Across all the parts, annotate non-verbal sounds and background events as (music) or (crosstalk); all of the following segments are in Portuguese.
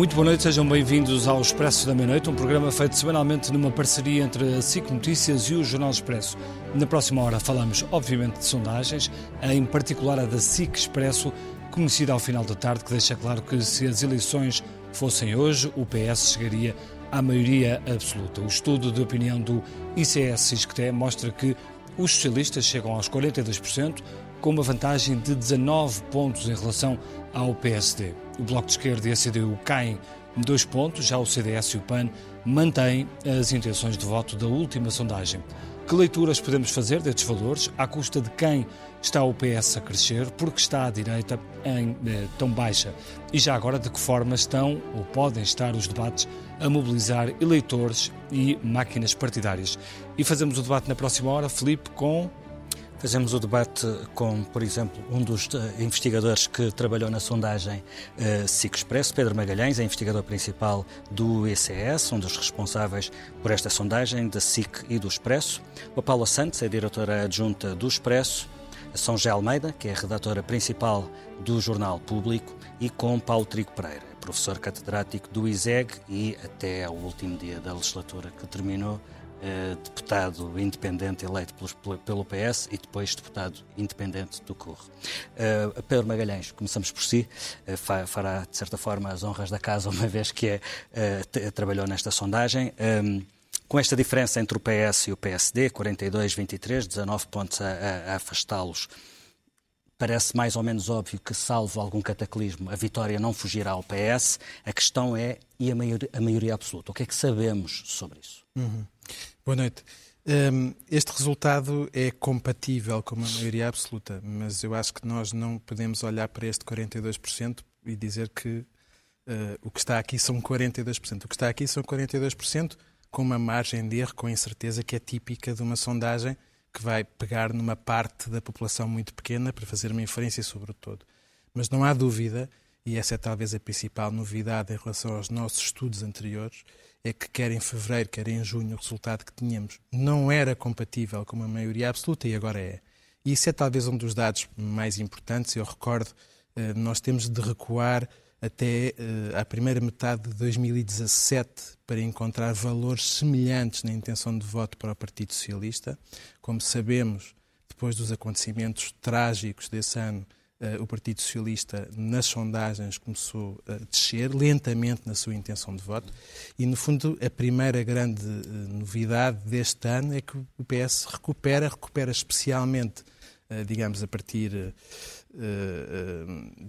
Muito boa noite, sejam bem-vindos ao Expresso da Meia-Noite, um programa feito semanalmente numa parceria entre a SIC Notícias e o Jornal Expresso. Na próxima hora falamos, obviamente, de sondagens, em particular a da SIC Expresso, conhecida ao final da tarde, que deixa claro que se as eleições fossem hoje, o PS chegaria à maioria absoluta. O estudo de opinião do ICS-SISCTE mostra que os socialistas chegam aos 42%, com uma vantagem de 19 pontos em relação ao PSD. O Bloco de Esquerda e a CDU caem dois pontos, já o CDS e o PAN mantêm as intenções de voto da última sondagem. Que leituras podemos fazer destes valores, à custa de quem está o PS a crescer, porque está à direita em eh, tão baixa? E já agora, de que forma estão ou podem estar os debates a mobilizar eleitores e máquinas partidárias? E fazemos o debate na próxima hora, Felipe, com Fazemos o debate com, por exemplo, um dos uh, investigadores que trabalhou na sondagem uh, SIC Expresso, Pedro Magalhães, é investigador principal do ECS, um dos responsáveis por esta sondagem da SIC e do Expresso. A Paula Santos é diretora adjunta do Expresso. A São José Almeida, que é a redatora principal do Jornal Público, e com Paulo Trigo Pereira, professor catedrático do ISEG e até ao último dia da legislatura que terminou eh, deputado independente eleito pelo PS e depois deputado independente do CUR. Uh, Pedro Magalhães, começamos por si, uh, fará de certa forma as honras da casa, (laughs) uma vez que é, trabalhou nesta sondagem. Um, com esta diferença entre o PS e o PSD, 42-23, 19 pontos a, a afastá-los, parece mais ou menos óbvio que, salvo algum cataclismo, a vitória não fugirá ao PS. A questão é, e a maioria, a maioria absoluta? O que é que sabemos sobre isso? Uhum. Boa noite. Um, este resultado é compatível com uma maioria absoluta, mas eu acho que nós não podemos olhar para este 42% e dizer que uh, o que está aqui são 42%. O que está aqui são 42% com uma margem de erro, com incerteza, que é típica de uma sondagem que vai pegar numa parte da população muito pequena para fazer uma inferência sobre o todo. Mas não há dúvida, e essa é talvez a principal novidade em relação aos nossos estudos anteriores, é que quer em fevereiro, quer em junho, o resultado que tínhamos não era compatível com uma maioria absoluta e agora é. E isso é talvez um dos dados mais importantes. Eu recordo, eh, nós temos de recuar até eh, à primeira metade de 2017 para encontrar valores semelhantes na intenção de voto para o Partido Socialista. Como sabemos, depois dos acontecimentos trágicos desse ano, o Partido Socialista, nas sondagens, começou a descer lentamente na sua intenção de voto. E, no fundo, a primeira grande eh, novidade deste ano é que o PS recupera, recupera especialmente, eh, digamos, a partir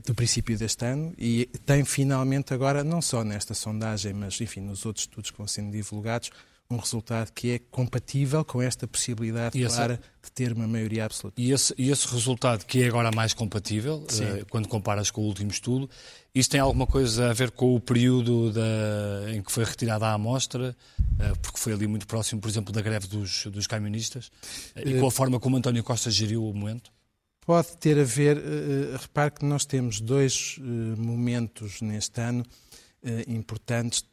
do princípio deste ano e tem finalmente agora, não só nesta sondagem, mas, enfim, nos outros estudos que vão sendo divulgados, um resultado que é compatível com esta possibilidade e clara de ter uma maioria absoluta. E esse, e esse resultado que é agora mais compatível, uh, quando comparas com o último estudo, isso tem alguma coisa a ver com o período da, em que foi retirada a amostra, uh, porque foi ali muito próximo, por exemplo, da greve dos, dos camionistas, uh, e com a forma como António Costa geriu o momento? Pode ter a ver, repare que nós temos dois momentos neste ano importantes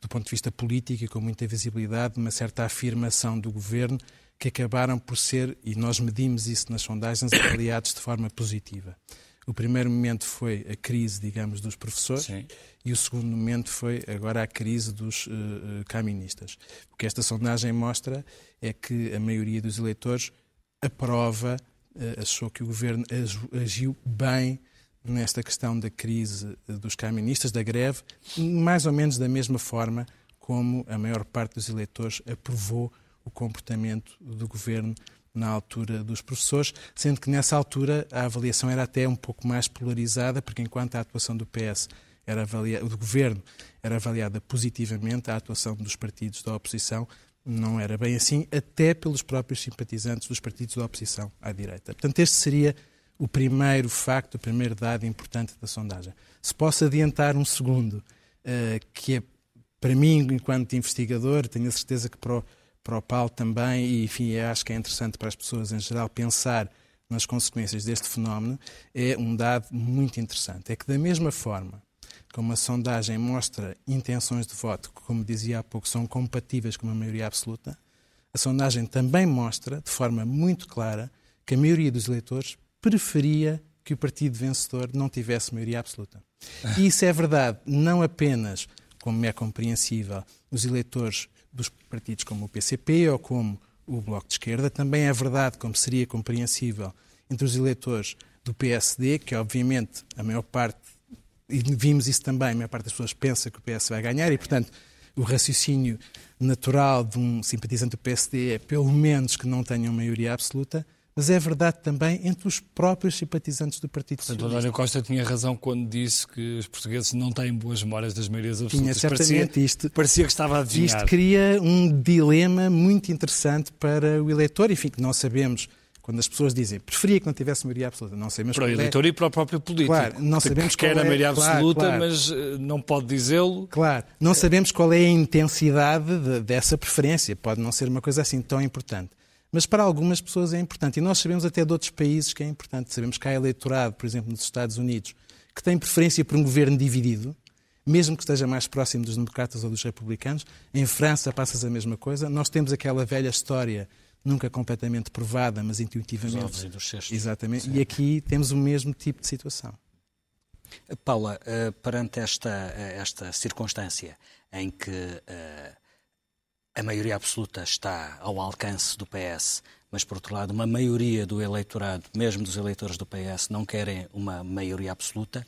do ponto de vista político e com muita visibilidade, uma certa afirmação do governo que acabaram por ser, e nós medimos isso nas sondagens, (coughs) avaliados de forma positiva. O primeiro momento foi a crise, digamos, dos professores Sim. e o segundo momento foi agora a crise dos uh, caministas. O que esta sondagem mostra é que a maioria dos eleitores aprova, uh, achou que o governo agiu bem nesta questão da crise dos caministas, da greve, mais ou menos da mesma forma como a maior parte dos eleitores aprovou o comportamento do governo na altura dos professores, sendo que nessa altura a avaliação era até um pouco mais polarizada, porque enquanto a atuação do PS era avaliada, do governo era avaliada positivamente, a atuação dos partidos da oposição não era bem assim, até pelos próprios simpatizantes dos partidos da oposição à direita. Portanto, este seria o primeiro facto, o primeiro dado importante da sondagem. Se posso adiantar um segundo, uh, que é, para mim, enquanto investigador, tenho a certeza que para o, para o Paulo também, e enfim, acho que é interessante para as pessoas em geral pensar nas consequências deste fenómeno, é um dado muito interessante. É que, da mesma forma como a sondagem mostra intenções de voto que, como dizia há pouco, são compatíveis com uma maioria absoluta, a sondagem também mostra, de forma muito clara, que a maioria dos eleitores preferia que o partido vencedor não tivesse maioria absoluta. E isso é verdade não apenas, como é compreensível, os eleitores dos partidos como o PCP ou como o Bloco de Esquerda, também é verdade, como seria compreensível, entre os eleitores do PSD, que obviamente a maior parte, e vimos isso também, a maior parte das pessoas pensa que o PS vai ganhar e, portanto, o raciocínio natural de um simpatizante do PSD é pelo menos que não tenham maioria absoluta, mas é verdade também entre os próprios simpatizantes do Partido Portanto, Socialista. António Costa tinha razão quando disse que os portugueses não têm boas memórias das maiorias absolutas. Tinha certamente parecia, isto. Parecia que estava a adivinhar. Isto cria um dilema muito interessante para o eleitor, enfim, que não sabemos quando as pessoas dizem preferia que não tivesse maioria absoluta, não sabemos Para o é- eleitor e para o próprio político. Claro, não que sabemos quer qual a é- maioria claro, absoluta, claro. mas eh, não pode dizê-lo. Claro, não sabemos qual é a intensidade de- dessa preferência, pode não ser uma coisa assim tão importante. Mas para algumas pessoas é importante. E nós sabemos até de outros países que é importante. Sabemos que há eleitorado, por exemplo, nos Estados Unidos, que tem preferência por um governo dividido, mesmo que esteja mais próximo dos democratas ou dos republicanos. Em França passas a mesma coisa. Nós temos aquela velha história, nunca completamente provada, mas intuitivamente. Dos ovos e dos cestos. Exatamente. E aqui temos o mesmo tipo de situação. Paula, eh, perante esta, eh, esta circunstância em que eh, a maioria absoluta está ao alcance do PS, mas, por outro lado, uma maioria do eleitorado, mesmo dos eleitores do PS, não querem uma maioria absoluta,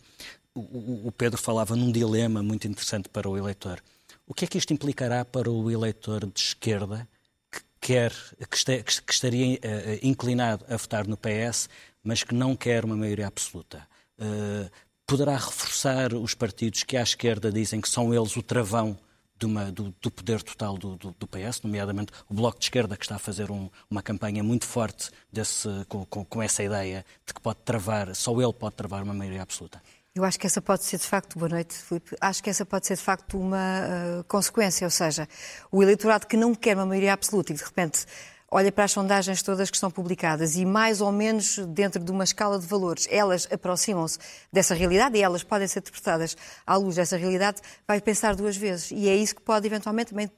o, Pedro falava num dilema muito interessante para o eleitor. O que é que isto implicará para o eleitor de esquerda que quer, que, este- que estaria eh, inclinado a votar no PS, mas que não quer uma maioria absoluta? Eh, poderá reforçar os partidos que à esquerda dizem que são eles o travão uma- do, do poder total do, do- do PS, nomeadamente o Bloco de Esquerda, que está a fazer um- uma campanha muito forte desse- com, com- com essa ideia de que pode travar, só ele pode travar uma maioria absoluta. Eu acho que essa pode ser de facto, boa noite, Filipe, acho que essa pode ser de facto uma ah, consequência, ou seja, o eleitorado que não quer uma maioria absoluta e de repente olha para as sondagens todas que estão publicadas e mais ou menos dentro de uma escala de valores, elas aproximam-se dessa realidade e elas podem ser interpretadas à luz dessa realidade, vai pensar duas vezes. E é isso que pode eventualmente também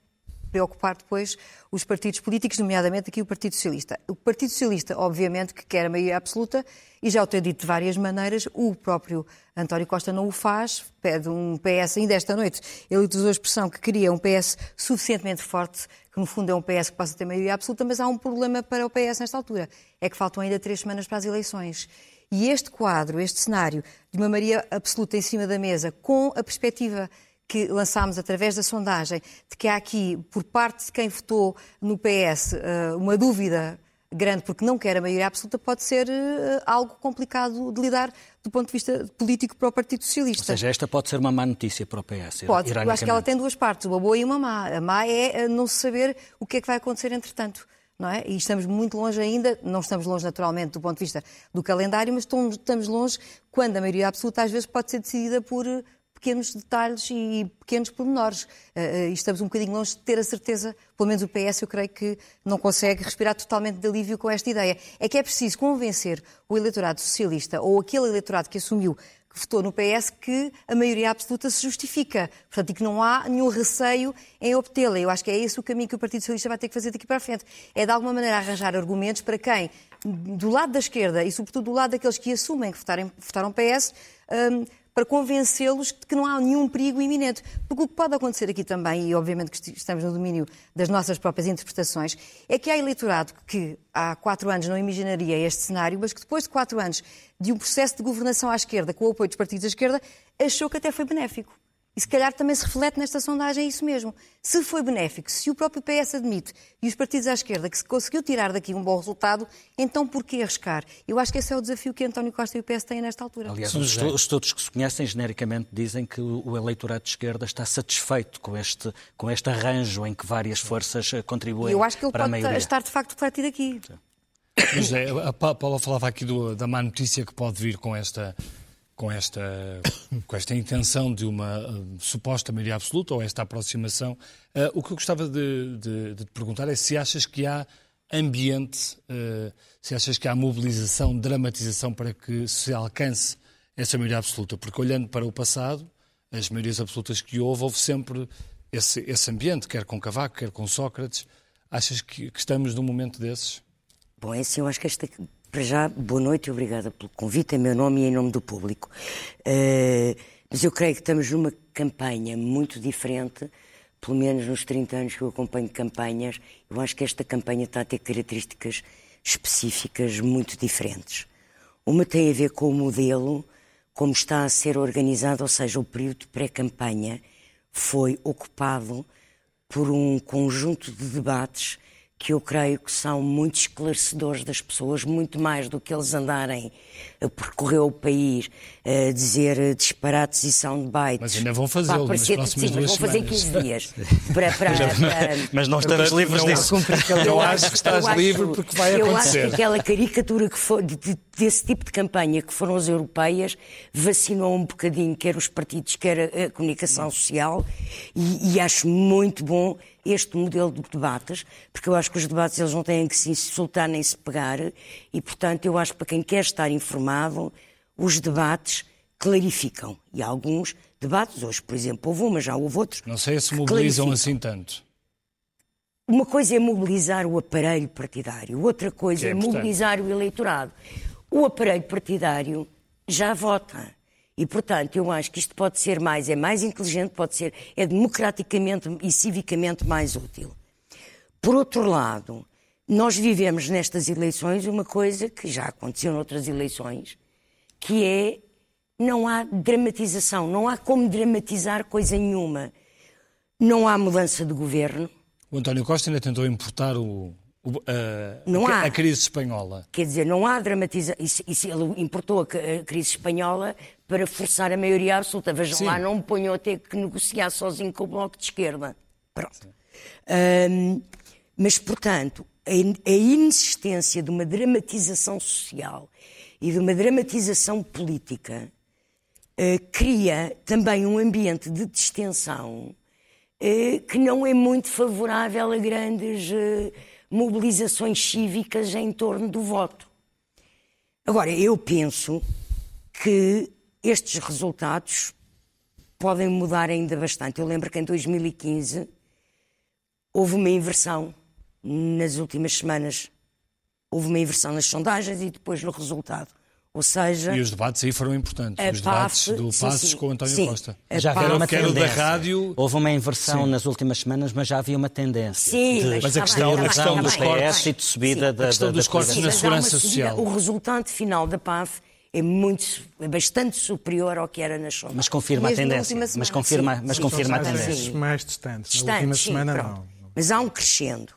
preocupar depois os partidos políticos, nomeadamente aqui o Partido Socialista. O Partido Socialista, obviamente, que quer a maioria absoluta, e já o tem dito de várias maneiras, o próprio António Costa não o faz, pede um PS, ainda esta noite, ele utilizou a expressão que queria um PS suficientemente forte, que no fundo é um PS que possa ter maioria absoluta, mas há um problema para o PS nesta altura, é que faltam ainda três semanas para as eleições. E este quadro, este cenário de uma maioria absoluta em cima da mesa, com a perspectiva que lançámos através da sondagem, de que há aqui, por parte de quem votou no PS, eh, uma dúvida grande porque não quer a maioria absoluta, pode ser eh, algo complicado de lidar do ponto de vista político para o Partido Ou Socialista. seja, esta pode ser uma má notícia para o PS. Pode, eu acho que ela tem duas partes, uma boa e uma má. A má é eh, não saber o que é que vai acontecer entretanto. Não é? E estamos muito longe ainda, não estamos longe naturalmente do ponto de vista do calendário, mas estamos- longe quando a maioria absoluta às vezes pode ser decidida por pequenos detalhes e pequenos pormenores. Eh, eh, E estamos um bocadinho longe de ter a certeza, pelo menos o PS eu creio que não consegue respirar totalmente de alívio com esta ideia. É que é preciso convencer o eleitorado socialista ou aquele eleitorado que assumiu que votou no PS que a maioria absoluta se justifica. Portanto, e que não há nenhum receio em obtê-la. Eu acho que é esse o caminho que o Partido Socialista vai ter que fazer daqui para a frente. É, de alguma maneira, arranjar argumentos para quem, do lado da esquerda e, sobretudo, do lado daqueles que assumem que votarem, votaram PS, hum, para convencê-los de que não há nenhum perigo iminente. Porque o que pode acontecer aqui também, e obviamente que estamos no domínio das nossas próprias interpretações, é que há eleitorado que há quatro anos não imaginaria este cenário, mas que depois de quatro anos de um processo de governação à esquerda, com o apoio dos partidos da esquerda, achou que até foi benéfico. E se calhar também se reflete nesta sondagem isso mesmo. Se foi benéfico, se o próprio PS admite e os partidos à esquerda que se conseguiu tirar daqui um bom resultado, então por que arriscar? Eu acho que esse é o desafio que António Costa e o PS têm nesta altura. Aliás, os estu- os estudos que se conhecem genericamente dizem que o eleitorado de esquerda está satisfeito com este, com este arranjo em que várias forças eh, contribuem E eu acho que ele para a pode maioria. estar de facto refletido aqui. Mas é, a Pa- Paula falava aqui do- da má notícia que pode vir com esta, com esta, (coughs) com esta intenção de uma uh, suposta maioria absoluta ou esta aproximação. Uh, o que eu gostava de, de- de te perguntar é se achas que há ambiente, uh, se achas que há mobilização, dramatização para que se alcance essa maioria absoluta. Porque olhando para o passado, as maiorias absolutas que houve, houve sempre esse, esse ambiente, quer com Cavaco, quer com Sócrates. Achas que, que estamos num momento desses? Bom, é assim, eu acho que esta para já, boa noite e obrigada pelo convite, em meu nome e em nome do público. Uh, mas eu creio que estamos numa campanha muito diferente, pelo menos nos 30 anos que eu acompanho campanhas, eu acho que esta campanha está a ter características específicas muito diferentes. Uma tem a ver com o modelo, como está a ser organizado, ou seja, o período pré-campanha foi ocupado por um conjunto de debates que eu creio que são muito esclarecedores das pessoas, muito mais do que eles andarem a percorrer o país a dizer disparates e soundbites. Mas ainda vão fazê-lo nas próximas sim, duas vão fazer 15 dias. Para, (laughs) para, para, mas não estamos livres disso. Eu acho que estás eu livre acho, porque vai eu acontecer. Eu acho que aquela caricatura que foi, de, de, desse tipo de campanha que foram as europeias vacinou um bocadinho quer os partidos, quer a, a comunicação social e, e acho muito bom este modelo de debates, porque eu acho que os debates eles não têm que se insultar nem se pegar e, portanto, eu acho que para quem quer estar informado, os debates clarificam. E alguns debates, hoje, por exemplo, houve um, mas já houve outros. Não sei se mobilizam assim tanto. Uma coisa é mobilizar o aparelho partidário, outra coisa é, é mobilizar o eleitorado. O aparelho partidário já vota. E, portanto, eu acho que isto pode ser mais, é mais inteligente, pode ser, é democraticamente e civicamente mais útil. Por outro lado, nós vivemos nestas eleições uma coisa que já aconteceu noutras eleições, que é não há dramatização, não há como dramatizar coisa nenhuma. Não há mudança de governo. O António Costa ainda tentou importar o, não a, há. a crise espanhola. Quer dizer, não há dramatização. Ele importou a, crise espanhola para forçar a maioria absoluta. Vejam Sim. lá, não me ponham a ter que negociar sozinho com o Bloco de Esquerda. Pronto. Um, mas, portanto, a, a inexistência de uma dramatização social e de uma dramatização política uh, cria também um ambiente de distensão uh, que não é muito favorável a grandes. Uh, mobilizações cívicas em torno do voto. Agora, eu penso que estes resultados podem mudar ainda bastante. Eu lembro que em 2015 houve uma inversão nas últimas semanas. Houve uma inversão nas sondagens e depois no resultado. Ou seja, e os debates aí foram importantes. Os debates PAF, do Passos com António sim, Costa. Já havia uma tendência. da rádio. Houve uma inversão sim. nas últimas semanas, mas já havia uma tendência. Sim, de, mas a questão, a questão dos cortes e de subida da, a questão da, dos cortes na segurança social. O resultado final da PAF é muito, é bastante superior ao que era na sondagens. Mas confirma a tendência. Mas confirma, sim, mas sim, confirma a tendência. mais distantes. distantes na última semana não. Mas há um crescendo.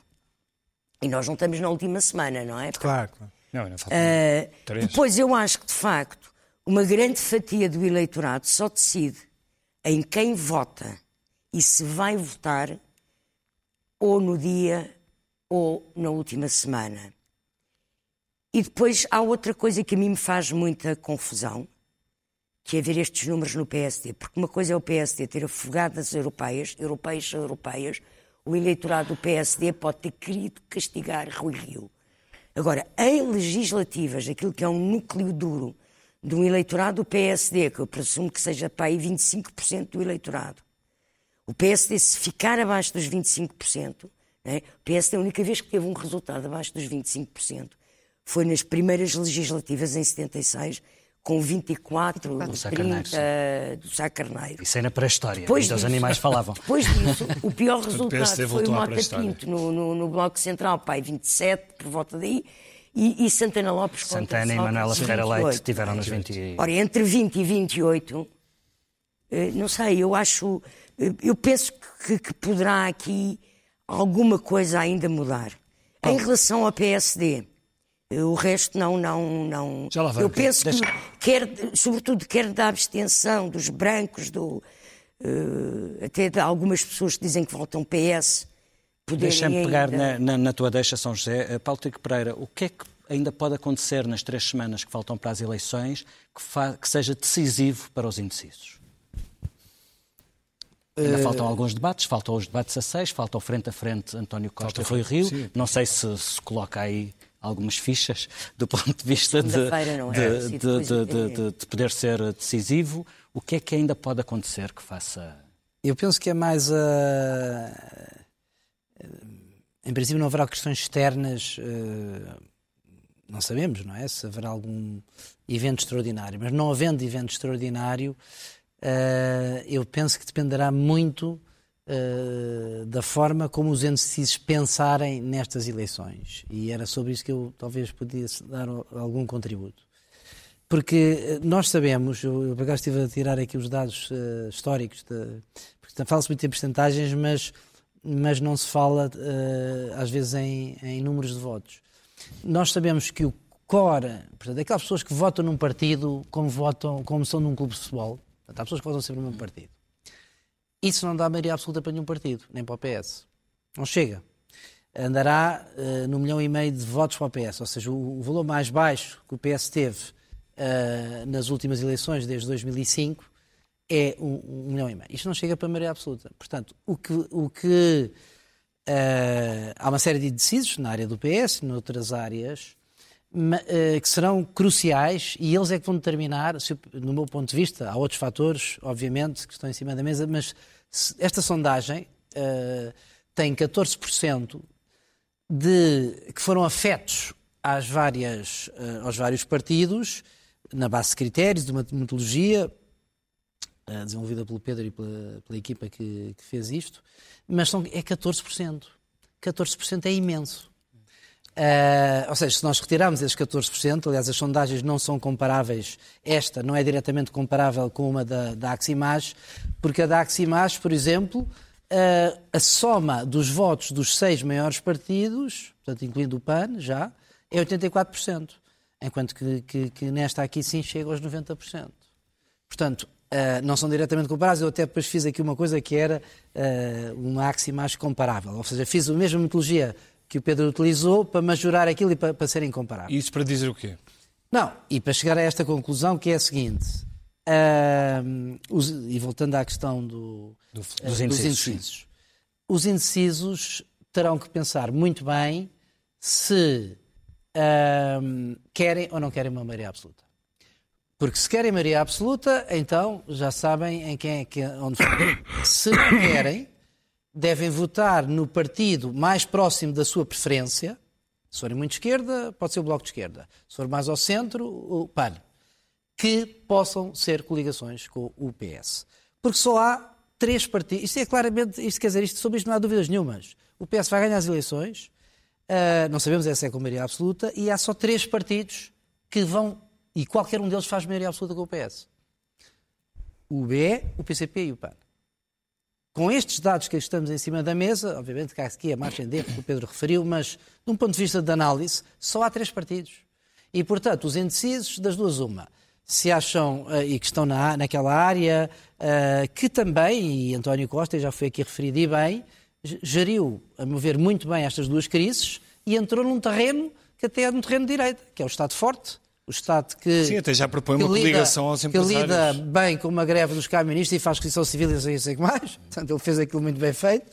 E nós não estamos na última semana, não é? Claro, claro. Não, não uh, depois eu acho que, de facto, uma grande fatia do eleitorado só decide em quem vota e se vai votar ou no dia ou na última semana. E depois há outra coisa que a mim me faz muita confusão, que é ver estes números no PSD. Porque uma coisa é o PSD ter afogado as europeias, europeias são europeias, o eleitorado do PSD pode ter querido castigar Rui Rio. Agora, em legislativas, aquilo que é um núcleo duro de um eleitorado do PSD, que eu presumo que seja para aí 25% do eleitorado, o PSD, se ficar abaixo dos 25%, né, o PSD, a única vez que teve um resultado abaixo dos 25%, foi nas primeiras legislativas em 76, com 24, do 30 do Sá Carneiro. Isso é na pré-história, depois disso, os animais falavam. (laughs) Depois disso, o pior (laughs) resultado foi o Mota Pinto no, no, no, Bloco Central, pai, 27, por volta daí, e, e Santana Lopes Santana e Manuela Ferreira Leite tiveram nos 28. Ora, entre 20 e 28, eh, não sei, eu acho, eh, eu penso que, que poderá aqui alguma coisa ainda mudar. Bom. Em relação ao PSD, o resto não, não, não. Já lá vai, Eu penso Deixa... que, quer, sobretudo, quer da abstenção dos brancos, do, uh, até de algumas pessoas que dizem que votam PS. Deixa-me pegar na, na, na, tua deixa, São José. Uh, Paulo Tico Pereira, o que é que ainda pode acontecer nas três semanas que faltam para as eleições que, que seja decisivo para os indecisos? Ainda uh... faltam alguns debates, faltam os debates a seis, falta o frente a frente António Costa e Rui Rio. Sim. Não sei se se coloca aí algumas fichas do ponto de vista de, é? de, de, de, poder ser decisivo. O que é que ainda pode acontecer que faça. Eu penso que é mais a. Em princípio, não haverá questões externas uh, não sabemos, não é? Se haverá algum evento extraordinário. Mas não havendo evento extraordinário, uh, eu penso que dependerá muito uh, da forma como os indecisos pensarem nestas eleições. E era sobre isso que eu talvez pudesse dar algum contributo. Porque nós sabemos, eu, eu por acaso estive a tirar aqui os dados uh, históricos, de, porque fala-se muito em percentagens, mas, mas não se fala às vezes em, em números de votos. Nós sabemos que o core, portanto, aquelas pessoas que votam num partido como, votam, como são num clube de futebol, portanto, há pessoas que votam sempre num partido. Isso não dá maioria absoluta para nenhum partido, nem para o PS. Não chega. Andará uh, no milhão e meio de votos para o PS, ou seja, o, o valor mais baixo que o PS teve uh, nas últimas eleições, desde 2005, é um, um, milhão e meio. Isto não chega para maioria absoluta. Portanto, o que, o que Uh, há uma série de indecisos na área do PS, noutras áreas, que serão cruciais e eles é que vão determinar, no meu ponto de vista, há outros fatores, obviamente, que estão em cima da mesa, mas esta sondagem uh, tem 14% de, que foram afetos às várias, aos vários partidos, na base de critérios, de uma metodologia, desenvolvida pelo Pedro e pela, pela equipa que, que, fez isto, mas são, é 14%. 14% é imenso. Uh, ou seja, se nós retirarmos esses 14%, aliás, as sondagens não são comparáveis, esta não é diretamente comparável com uma da, da Aximage, porque a da Aximage, por exemplo, uh, a soma dos votos dos seis maiores partidos, portanto, incluindo o PAN, já, é 84%, enquanto que, que, que nesta aqui sim chega aos 90%. Portanto, Uh, não são diretamente comparáveis. Eu até depois fiz aqui uma coisa que era uh, uma axi mais comparável. Ou seja, fiz a mesma metodologia que o Pedro utilizou para majorar aquilo e para, para serem comparáveis. Isso para dizer o quê? Não, e para chegar a esta conclusão que é a seguinte. Uh, os, e voltando à questão do, do, dos, indecisos, dos indecisos. Os indecisos terão que pensar muito bem se querem ou não querem uma maioria absoluta. Porque se querem maioria absoluta, então já sabem em quem é que onde (coughs) Se não querem, devem votar no partido mais próximo da sua preferência. Se forem muito esquerda, pode ser o Bloco de Esquerda. Se for mais ao centro, o PAN. Que possam ser coligações com o PS. Porque só há três partidos. Isto é claramente, isto quer dizer, isto, sobre isto não há dúvidas nenhumas. O PS vai ganhar as eleições, uh, não sabemos essa é com maioria absoluta, e há só três partidos que vão e qualquer um deles faz maioria absoluta com o PS. O BE, o PCP e o PAN. Com estes dados que estamos em cima da mesa, obviamente que há aqui a margem de erro que o Pedro referiu, mas de um ponto de vista de análise, só há três partidos. E, portanto, os indecisos, das duas, uma, se acham, uh, e que estão na, naquela área, uh, que também, e António Costa já foi aqui referido e bem, geriu, a meu ver, muito bem estas duas crises e entrou num terreno que até é um terreno de direita, que é o Estado forte, o Estado que. Sim, até já propõe uma coligação aos empresários. Que lida bem com uma greve dos camionistas e faz requisição civil e não sei, sei o que mais. (laughs) Portanto, ele fez aquilo muito bem feito.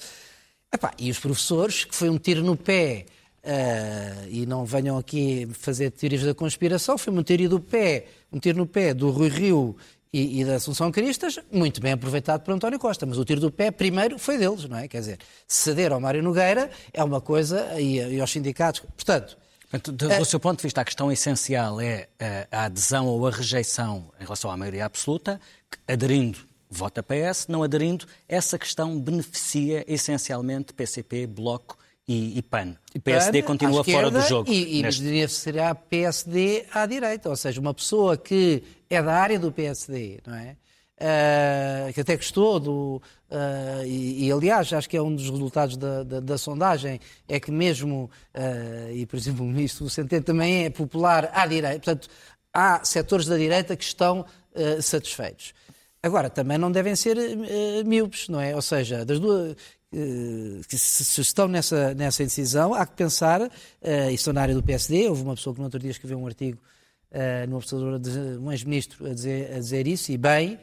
Epá, e os professores, que foi um tiro no pé, uh, e não venham aqui fazer teorias da conspiração, foi um tiro do pé, um tiro no pé do Rui Rio e, e, da Assunção Cristas, muito bem aproveitado por António Costa. Mas o tiro do pé, primeiro, foi deles, não é? Quer dizer, ceder ao Mário Nogueira é uma coisa, e, e aos sindicatos. Portanto, do, é. seu ponto de vista, a questão essencial é eh, a adesão ou a rejeição em relação à maioria absoluta, aderindo vota PS, não aderindo, essa questão beneficia essencialmente PCP, Bloco e, e PAN. O PSD PAN, continua fora do jogo. E, e neste... beneficiará PSD à direita, ou seja, uma pessoa que é da área do PSD, não é? Uh, que até gostou do. Uh, e, e, aliás, acho que é um dos resultados da, da, da sondagem, é que mesmo, uh, e por exemplo o ministro Centeno também é popular à direita, portanto, há setores da direita que estão satisfeitos. Agora, também não devem ser uh, míopes, não é? Ou seja, das duas. que se estão nessa, nessa indecisão, há que pensar, uh, na área do PSD, houve uma pessoa que no outro dia escreveu um artigo uh, no Observador, um ex-ministro, a dizer, a dizer isso, e bem,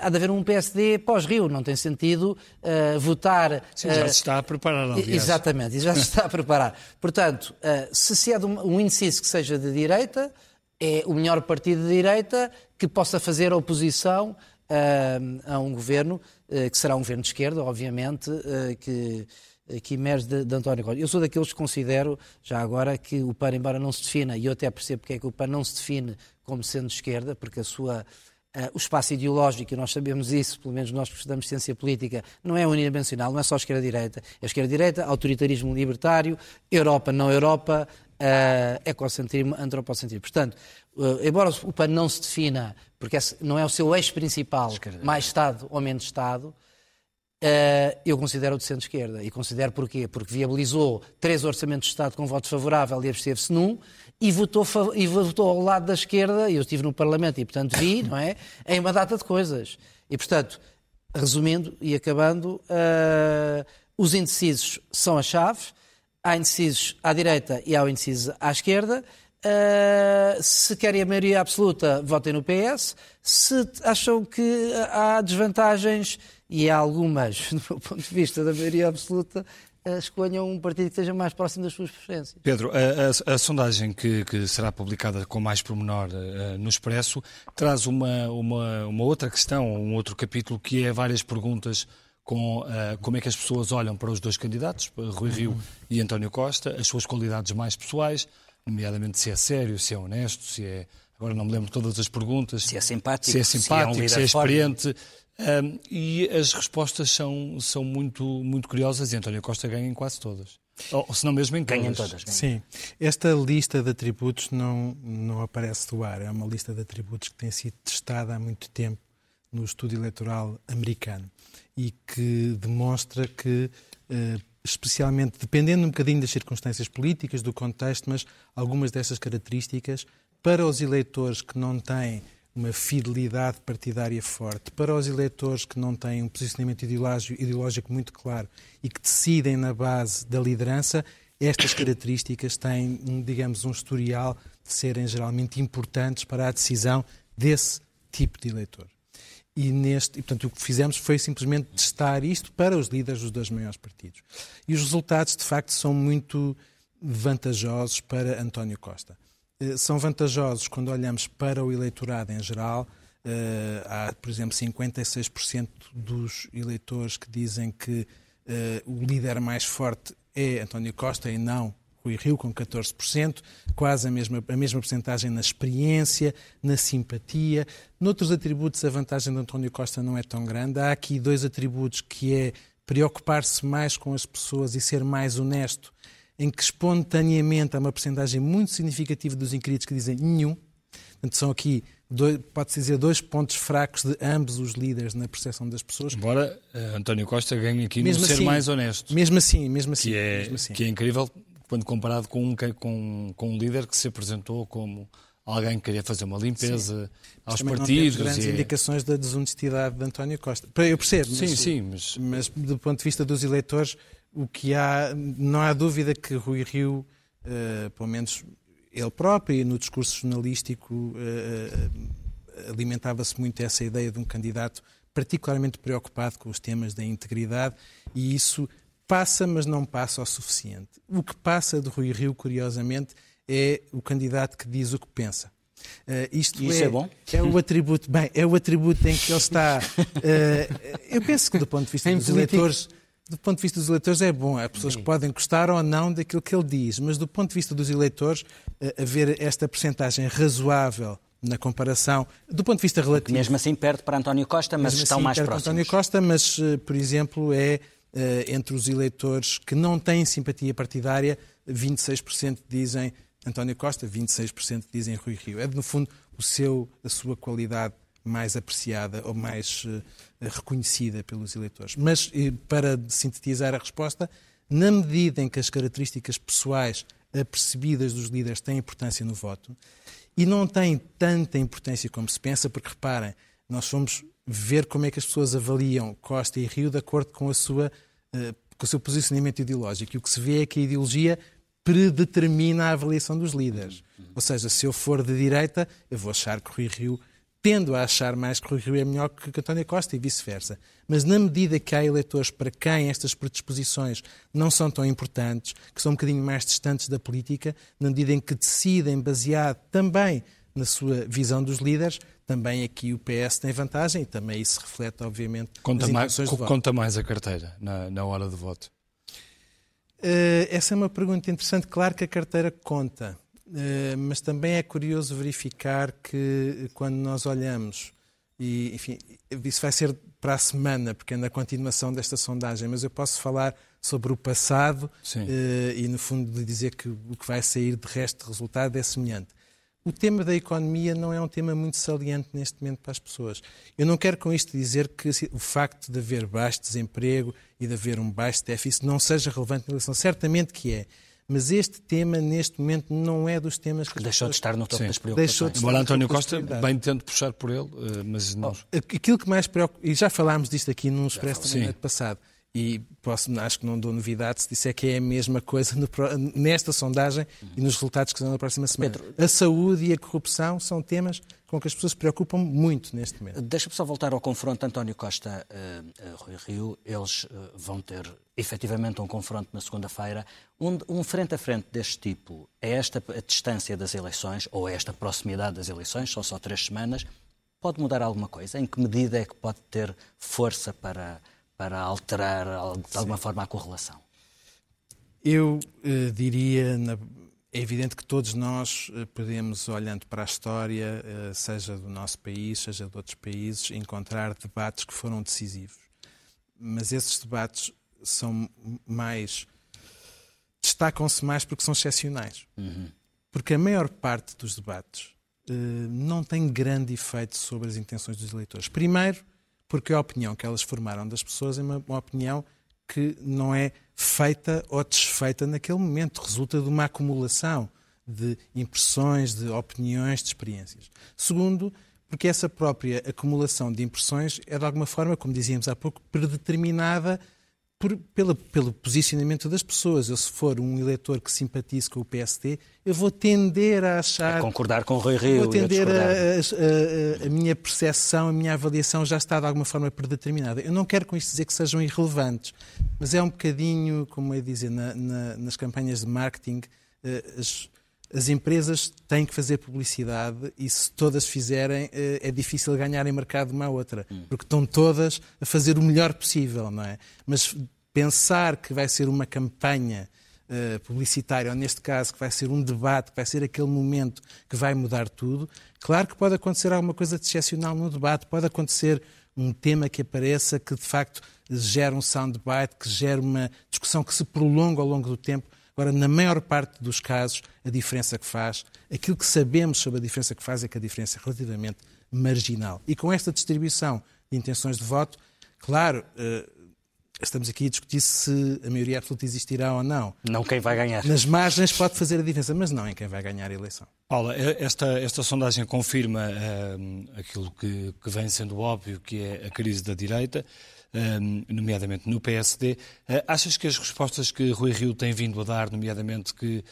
há de haver um PSD pós-Rio, não tem sentido uh, votar. Sim, já se está a preparar, aliás. Exatamente, já se está a preparar. Portanto, se se é de um, um índice que seja de direita, é o melhor partido de direita que possa fazer oposição a um governo, que será um governo de esquerda, obviamente, que que emerge de, de, António Costa. Eu sou daqueles que considero, já agora, que o PAN, embora não se defina, e eu até percebo porque é que o PAN não se define como sendo de esquerda, porque a sua, o espaço ideológico, e nós sabemos isso, pelo menos nós que estudamos ciência política, não é unidimensional, não é só esquerda-direita. É esquerda-direita, autoritarismo libertário, Europa, não Europa, uh, ecocentrismo, antropocentrismo. Portanto, uh, embora o PAN não se defina, porque não é o seu eixo principal, mais Estado ou menos Estado, Uh, eu considero o de centro-esquerda. E considero porquê? Porque viabilizou três orçamentos de Estado com voto favorável e absteve-se num, e votou, e votou ao lado da esquerda, e eu estive no Parlamento e, portanto, vi, não é? Em uma data de coisas. E, portanto, resumindo e acabando, uh, os indecisos são a chave, há indecisos à direita e há indecisos à esquerda. Uh, se querem a maioria absoluta, votem no PS. Se acham que há desvantagens e há algumas, (laughs) do meu ponto de vista, da maioria absoluta, escolham um partido que esteja mais próximo das suas preferências. Pedro, a, a, a sondagem que, que, será publicada com mais pormenor uh, no Expresso traz uma, uma, uma outra questão, um outro capítulo, que é várias perguntas com uh, como é que as pessoas olham para os dois candidatos, Rui Rio uhum. e António Costa, as suas qualidades mais pessoais, nomeadamente se é sério, se é honesto, se é. Agora não me lembro todas as perguntas. Se é simpático, se é, simpático, se é, um se é experiente. Um, e as respostas são, são muito, muito curiosas e António Costa ganha em quase todas. Ou, se não mesmo em todas. Ganha em todas. Ganha. Sim. Esta lista de atributos não, não aparece do ar. É uma lista de atributos que tem sido testada há muito tempo no estudo eleitoral americano e que demonstra que uh, especialmente, dependendo um bocadinho das circunstâncias políticas, do contexto, mas algumas dessas características, para os eleitores que não têm uma fidelidade partidária forte, para os eleitores que não têm um posicionamento ideológico, muito claro e que decidem na base da liderança, estas características têm, digamos, um historial de serem geralmente importantes para a decisão desse tipo de eleitor. E, neste, e, portanto, o que fizemos foi simplesmente testar isto para os líderes dos dois maiores partidos. E os resultados, de facto, são muito vantajosos para António Costa. Eh, são vantajosos quando olhamos para o eleitorado em geral. Eh, há, por exemplo, 56% dos eleitores que dizem que eh, o líder mais forte é António Costa e não Rui Rio, com 14%, quase a mesma, a mesma porcentagem na experiência, na simpatia. Noutros atributos, a vantagem de António Costa não é tão grande. Há aqui dois atributos que é preocupar-se mais com as pessoas e ser mais honesto, em que espontaneamente há uma porcentagem muito significativa dos inquiridos que dizem nenhum. Portanto, são aqui pode-se dizer, dois pontos fracos de ambos os líderes na percepção das pessoas. Embora uh, António Costa ganhe aqui mesmo no assim, ser mais honesto. Mesmo assim, mesmo assim. Que é, mesmo assim. Que é incrível, quando comparado com um, com, com um líder que se apresentou como alguém que queria fazer uma limpeza sim. aos Também partidos. Não grandes e... indicações da desonestidade de António Costa. Eu percebo, sim, mas, sim, mas... mas do ponto de vista dos eleitores, o que há, não há dúvida que Rui Rio, uh, pelo menos ele próprio, e no discurso jornalístico, uh, alimentava-se muito essa ideia de um candidato particularmente preocupado com os temas da integridade, e isso passa, mas não passa o suficiente. O que passa de Rui Rio, curiosamente, é o candidato que diz o que pensa. Uh, isto Isso é, é, bom? É o atributo, bem, é o atributo em que ele está. Uh, eu penso que do ponto de vista dos eleitores, do ponto de vista dos eleitores é bom. Há pessoas que podem gostar ou não daquilo que ele diz, mas do ponto de vista dos eleitores, uh, haver esta percentagem razoável na comparação, do ponto de vista relativo. Mesmo assim perde para António Costa, mas estão assim, mais próximos. António Costa, mas, por exemplo, é eh, entre os eleitores que não têm simpatia partidária, 26% dizem António Costa, 26% dizem Rui Rio. É, no fundo, o seu, a sua qualidade mais apreciada ou mais uh, reconhecida pelos eleitores. Mas, para sintetizar a resposta, na medida em que as características pessoais apercebidas dos líderes têm importância no voto, e não têm tanta importância como se pensa, porque reparem, nós fomos ver como é que as pessoas avaliam Costa e Rio de acordo com, a sua, uh, com o seu posicionamento ideológico. E o que se vê é que a ideologia predetermina a avaliação dos líderes. Ou seja, se eu for de direita, eu vou achar que Rui Rio, tendo a achar mais que Rui Rio é melhor que António Costa e vice-versa. Mas na medida que há eleitores para quem estas predisposições não são tão importantes, que são um bocadinho mais distantes da política, na medida em que decidem baseado também na sua visão dos líderes, também aqui o PS tem vantagem e também isso reflete, obviamente, conta as mais, de Conta mais a carteira na, na hora do voto. Uh, essa é uma pergunta interessante. Claro que a carteira conta, mas também é curioso verificar que quando nós olhamos, e enfim, isso vai ser para a semana, porque é na continuação desta sondagem, mas eu posso falar sobre o passado uh, e, no fundo, dizer que o que vai sair de resto de resultado é semelhante. O tema da economia não é um tema muito saliente neste momento para as pessoas. Eu não quero com isto dizer que o facto de haver baixo desemprego e de haver um baixo déficit não seja relevante na eleição. Certamente que é. Mas este tema, neste momento, não é dos temas que. Deixou de estar no topo Sim. das preocupações. Embora António Costa bem tento puxar por ele, eh, mas não. Aquilo que mais preocupa. E já falámos disto aqui num expresso também no ano passado. E posso, acho que não dou novidade se disser que é a mesma coisa no, nesta sondagem e nos resultados que serão na próxima semana. Pedro, a saúde e a corrupção são temas com que as pessoas se preocupam muito neste momento. Deixa-me só voltar ao confronto António Costa-Rui uh, Rio. Eles uh, vão ter efetivamente um confronto na segunda-feira. Um, um, frente a frente deste tipo, é esta a distância das eleições ou é esta proximidade das eleições, são só três semanas, pode mudar alguma coisa? Em que medida é que pode ter força para para alterar de alguma Sim. forma a correlação? Eu uh, diria, na, é evidente que todos nós uh, podemos, olhando para a história, uh, seja do nosso país, seja de outros países, encontrar debates que foram decisivos. Mas esses debates são mais. destacam-se mais porque são excepcionais. Uhum. Porque a maior parte dos debates não tem grande efeito sobre as intenções dos eleitores. Primeiro, porque a opinião que elas formaram das pessoas é uma, uma opinião que não é feita ou desfeita naquele momento, resulta de uma acumulação de impressões, de opiniões, de experiências. Segundo, porque essa própria acumulação de impressões é de alguma forma, como dizíamos há pouco, predeterminada por, pela, pelo posicionamento das pessoas. Eu, se for um eleitor que simpatize com o PSD, eu vou tender a achar. A concordar com o Rui Rio. Vou tender a, a, a, a, minha percepção, a minha avaliação já está de alguma forma predeterminada. Eu não quero com isto dizer que sejam irrelevantes, mas é um bocadinho, como é dizer, na, na, nas campanhas de marketing, eh, as, as empresas têm que fazer publicidade e se todas fizerem eh, é difícil ganhar em mercado uma à outra, hum. porque estão todas a fazer o melhor possível, não é? Mas pensar que vai ser uma campanha uh, publicitária, ou neste caso que vai ser um debate, que vai ser aquele momento que vai mudar tudo, claro que pode acontecer alguma coisa de excepcional no debate, pode acontecer um tema que apareça que de facto gera um soundbite, que gera uma discussão que se prolonga ao longo do tempo, Agora, na maior parte dos casos, a diferença que faz, aquilo que sabemos sobre a diferença que faz é que a diferença é relativamente marginal. E com esta distribuição de intenções de voto, claro, eh, estamos aqui a discutir se a maioria absoluta existirá ou não. Não quem vai ganhar. Nas margens pode fazer a diferença, mas não em quem vai ganhar a eleição. Paula, esta, esta sondagem confirma uh, aquilo que, que vem sendo óbvio, que é a crise da direita nomeadamente no PSD. Ah, achas que as respostas que Rui Rio tem vindo a dar, nomeadamente que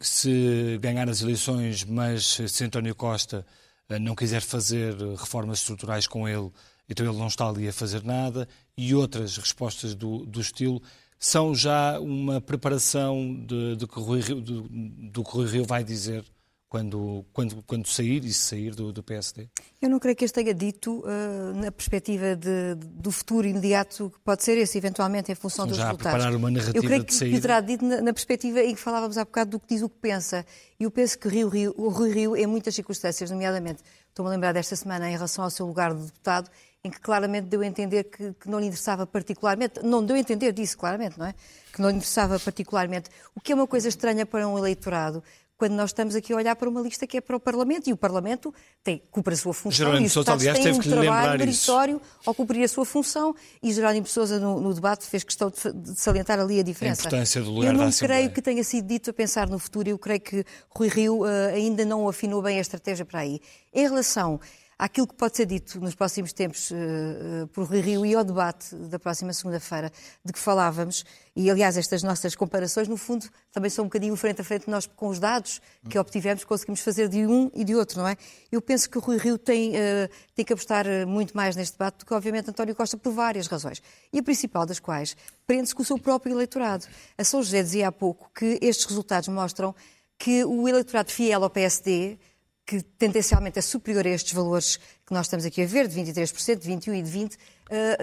se ganhar as eleições, mas se António Costa ah, não quiser fazer reformas estruturais com ele, então ele não está ali a fazer nada, e outras respostas do, do estilo, são já uma preparação de, de que Rio, do que Rui Rio vai dizer quando, quando, quando sair e se sair do, do, PSD? Eu não creio que este tenha dito uh, na perspectiva de, do futuro imediato, que pode ser esse, eventualmente, em função dos já resultados. preparar uma narrativa Eu creio que, que terá dito na, na, perspectiva em que falávamos há bocado do que diz o que pensa. E eu penso que Rio, Rio, o Rui Rio, em muitas circunstâncias, nomeadamente, estou-me a lembrar desta semana em relação ao seu lugar de deputado, em que claramente deu a entender que, que, não lhe interessava particularmente, não deu a entender disso claramente, não é? Que não lhe interessava particularmente, o que é uma coisa estranha para um eleitorado quando nós estamos aqui a olhar para uma lista que é para o Parlamento e o Parlamento tem, cumpre a sua função Jerónimo e os Sousa, aliás, teve um que trabalho meritório ao cumprir a sua função e Jerónimo Sousa no, no, debate fez questão de, de, salientar ali a diferença. A importância do lugar eu não creio que tenha sido dito a pensar no futuro, eu creio que Rui Rio uh, ainda não afinou bem a estratégia para aí. Em relação àquilo que pode ser dito nos próximos tempos uh, por Rui Rio e ao debate da próxima segunda-feira de que falávamos, e aliás estas nossas comparações, no fundo, também são um bocadinho frente a frente nós com os dados que obtivemos, conseguimos fazer de um e de outro, não é? Eu penso que o Rui Rio tem, uh, tem que apostar muito mais neste debate do que, obviamente, António Costa, por várias razões. E a principal das quais prende-se com o seu próprio eleitorado. A São José dizia há pouco que estes resultados mostram que o eleitorado fiel ao PSD que tendencialmente é superior a estes valores que nós estamos aqui a ver, de 23%, de 21% e de 20%, uh,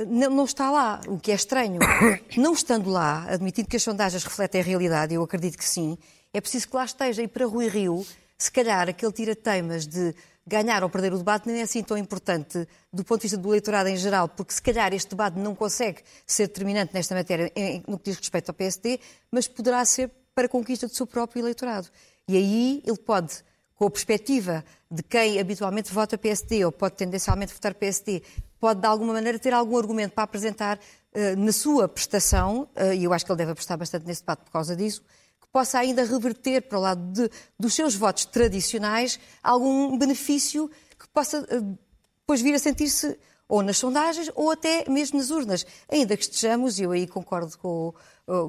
não, não, está lá, o que é estranho. (coughs) Não estando lá, admitindo que as sondagens refletem a realidade, eu acredito que sim, é preciso que lá esteja. E para Rui Rio, se calhar aquele tira-teimas de ganhar ou perder o debate nem é assim tão importante do ponto de vista do eleitorado em geral, porque se calhar este debate não consegue ser determinante nesta matéria no que diz respeito ao PSD, mas poderá ser para a conquista do seu próprio eleitorado. E aí ele pode, com a perspectiva de quem habitualmente vota PSD ou pode tendencialmente votar PSD, pode de alguma maneira ter algum argumento para apresentar uh, na sua prestação, uh, e eu acho que ele deve apostar bastante nesse debate por causa disso, possa ainda reverter para o lado de, dos seus votos tradicionais algum benefício que possa eh, depois vir a sentir-se ou nas sondagens ou até mesmo nas urnas. Ainda que estejamos, e eu aí concordo com,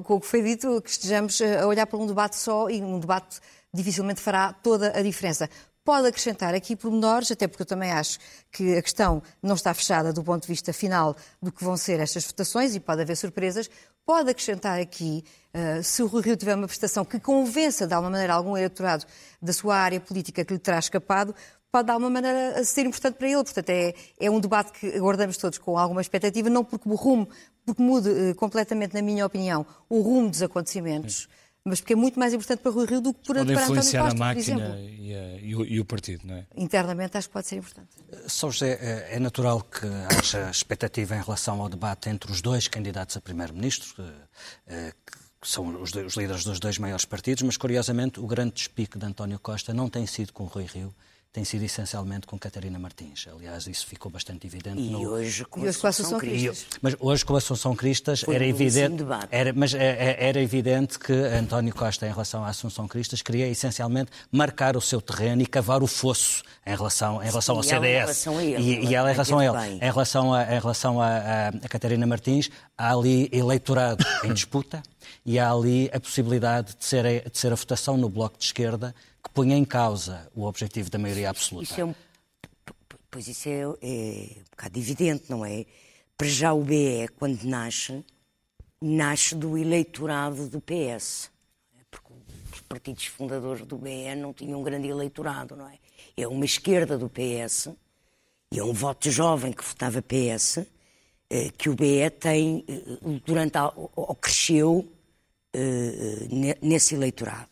com o que foi dito, que estejamos a olhar para um debate só e um debate dificilmente fará toda a diferença. Pode acrescentar aqui pormenores, até porque eu também acho que a questão não está fechada do ponto de vista final do que vão ser estas votações e pode haver surpresas. Pode acrescentar aqui, uh, se o Rui Rio tiver uma prestação que convença de alguma maneira algum eleitorado da sua área política que lhe terá escapado, pode de alguma maneira ser importante para ele. Portanto, é, é um debate que aguardamos todos com alguma expectativa, não porque o rumo, porque mude uh, completamente, na minha opinião, o rumo dos acontecimentos. Sim mas porque é muito mais importante para Rui Rio do que por para influenciar António Costa, a máquina e, a, e, o, e, o, partido, não é? Internamente acho que pode ser importante. São José, é, é natural que haja expectativa em relação ao debate entre os dois candidatos a primeiro-ministro, que, que são os, os líderes dos dois maiores partidos, mas curiosamente o grande despique de António Costa não tem sido com Rui Rio, tem sido essencialmente com Catarina Martins. Aliás, isso ficou bastante evidente. E no... hoje com, a Assunção Cristas. Mas hoje com a Assunção Cristas Foi era evidente, era, mas é, é, era evidente que António Costa, em relação à Assunção Cristas, queria essencialmente marcar o seu terreno e cavar o fosso em relação, em relação ao CDS. Em relação a ele, e, e ela em relação a ele. Em relação a, em relação a, a, a Catarina Martins, há ali eleitorado em disputa e há ali a possibilidade de ser a, de ser a votação no Bloco de Esquerda que ponha em causa o objetivo da maioria absoluta. Isso é um, pois isso é, é um bocado evidente, não é? Para já o BE, quando nasce, nasce do eleitorado do PS. Porque os partidos fundadores do BE não tinham um grande eleitorado, não é? É uma esquerda do PS e é um voto jovem que votava PS que o BE tem eh, durante a, ou cresceu eh, nesse eleitorado.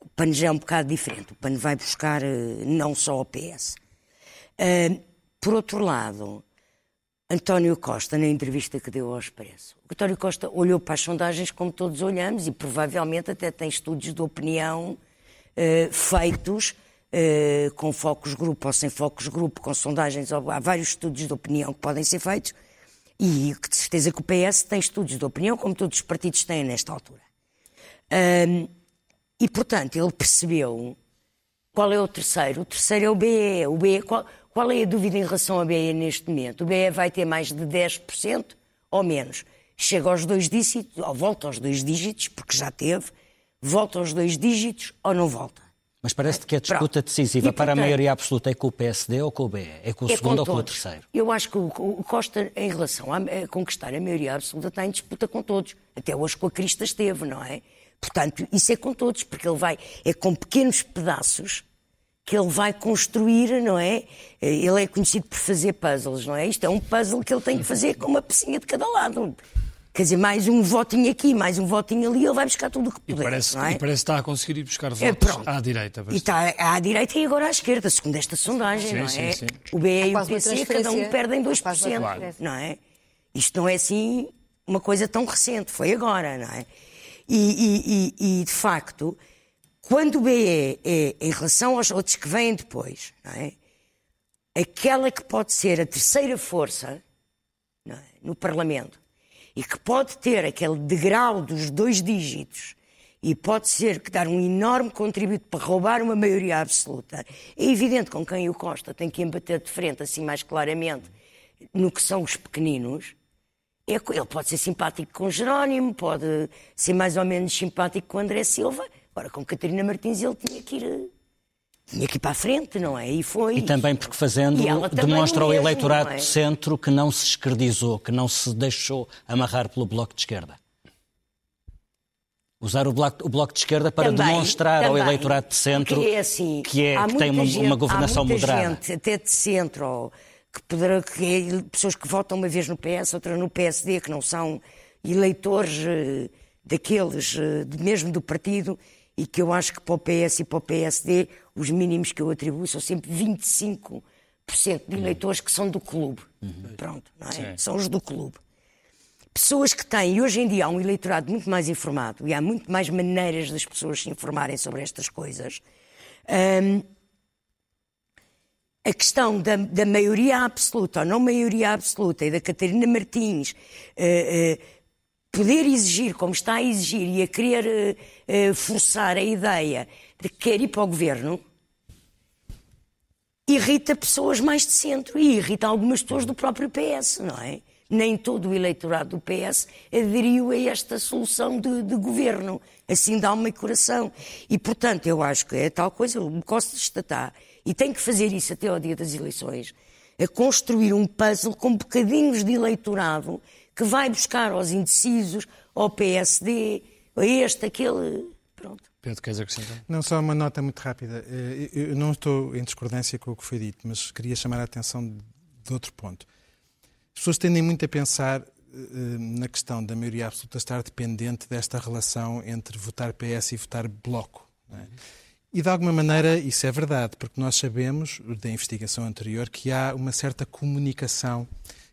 O PAN já é um bocado diferente. O PAN vai buscar eh, não só o PS. Por outro lado, António Costa, na entrevista que deu ao Expresso, António Costa olhou para as sondagens como todos olhamos e provavelmente até tem estudos de opinião uh, feitos uh, com focos grupo ou sem focos grupo, com sondagens. Há vários estudos de opinião que podem ser feitos e de certeza que o PS tem estudos de opinião, como todos os partidos têm nesta altura. Uh, e, portanto, ele percebeu qual é o terceiro. O terceiro é o BE. O BE qual, qual é a dúvida em relação ao BE neste momento? O BE vai ter mais de 10% ou menos. Chega aos dois dígitos, ou volta aos dois dígitos, porque já teve, volta aos dois dígitos ou não volta. Mas parece que a disputa decisiva e, para portanto, a maioria absoluta é com o PSD ou com o BE? É com o é segundo com ou com o terceiro? Eu acho que o, Costa, em relação a, a, conquistar a maioria absoluta, está em disputa com todos. Até hoje com a Crista esteve, não é? Portanto, isso é com todos, porque ele vai, é com pequenos pedaços que ele vai construir, não é? Ele é conhecido por fazer puzzles, não é? Isto é um puzzle que ele tem que fazer com uma pecinha de cada lado. Quer dizer, mais um votinho aqui, mais um votinho ali, ele vai buscar tudo o que puder. E parece, não é? e parece que está a conseguir ir buscar é, votos é, à direita. E está à direita e agora à esquerda, segundo esta sondagem, sim, não é? Sim, sim. O BE e o PC, cada um perdem 2%, claro. não é? Isto não é assim uma coisa tão recente, foi agora, não é? E, e, e, e, de facto, quando o BE é, em relação aos outros que vêm depois, é? aquela que pode ser a terceira força é? no Parlamento e que pode ter aquele degrau dos dois dígitos e pode ser que dar um enorme contributo para roubar uma maioria absoluta, é evidente com quem o Costa tem que embater de frente, assim mais claramente, no que são os pequeninos, é, ele pode ser simpático com Jerónimo, pode ser mais ou menos simpático com André Silva. Agora, com Catarina Martins, ele tinha que ir. Ir para a frente, não é? E foi. E também porque fazendo demonstra ao eleitorado é? de centro que não se escredizou, que não se deixou amarrar pelo bloco de esquerda. Usar o bloco, o bloco de esquerda para Também, demonstrar também, ao eleitorado de centro é assim, que, é, que tem uma, muita uma gente- governação há muita moderada. gente, até de centro, que poderá, que é pessoas que votam uma vez no PS, outra no PSD, que não são eleitores eh, daqueles, eh, mesmo do partido, e que eu acho que para o PS e para o PSD, os mínimos que eu atribuo são sempre 25% de eleitores que são do clube. Pronto, não é? São os do clube pessoas que têm, e hoje em dia há um eleitorado muito mais informado e há muito mais maneiras das pessoas se informarem sobre estas coisas. hum, a questão da, da maioria absoluta ou não maioria absoluta e da Catarina Martins eh, eh, poder exigir, como está a exigir, e a querer eh, forçar a ideia de que quer ir para o governo, irrita pessoas mais de centro e irrita algumas pessoas do próprio PS, não é? Nem todo o eleitorado do PS aderiu a esta solução de, de governo, assim alma e coração. E, portanto, eu acho que é tal coisa, o Costa está, e tem que fazer isso até ao dia das eleições, a construir um puzzle com bocadinhos de eleitorado que vai buscar aos indecisos, ao PSD, a este, aquele. Pronto. Pedro, queres acrescentar? Não, só uma nota muito rápida. Eh, Eu não estou em discordância com o que foi dito, mas queria chamar a atenção de outro ponto. As pessoas tendem muito a pensar eh, na questão da maioria absoluta estar dependente desta relação entre votar PS e votar Bloco. não é? E de alguma maneira isso é verdade, porque nós sabemos, da investigação anterior, que há uma certa comunicação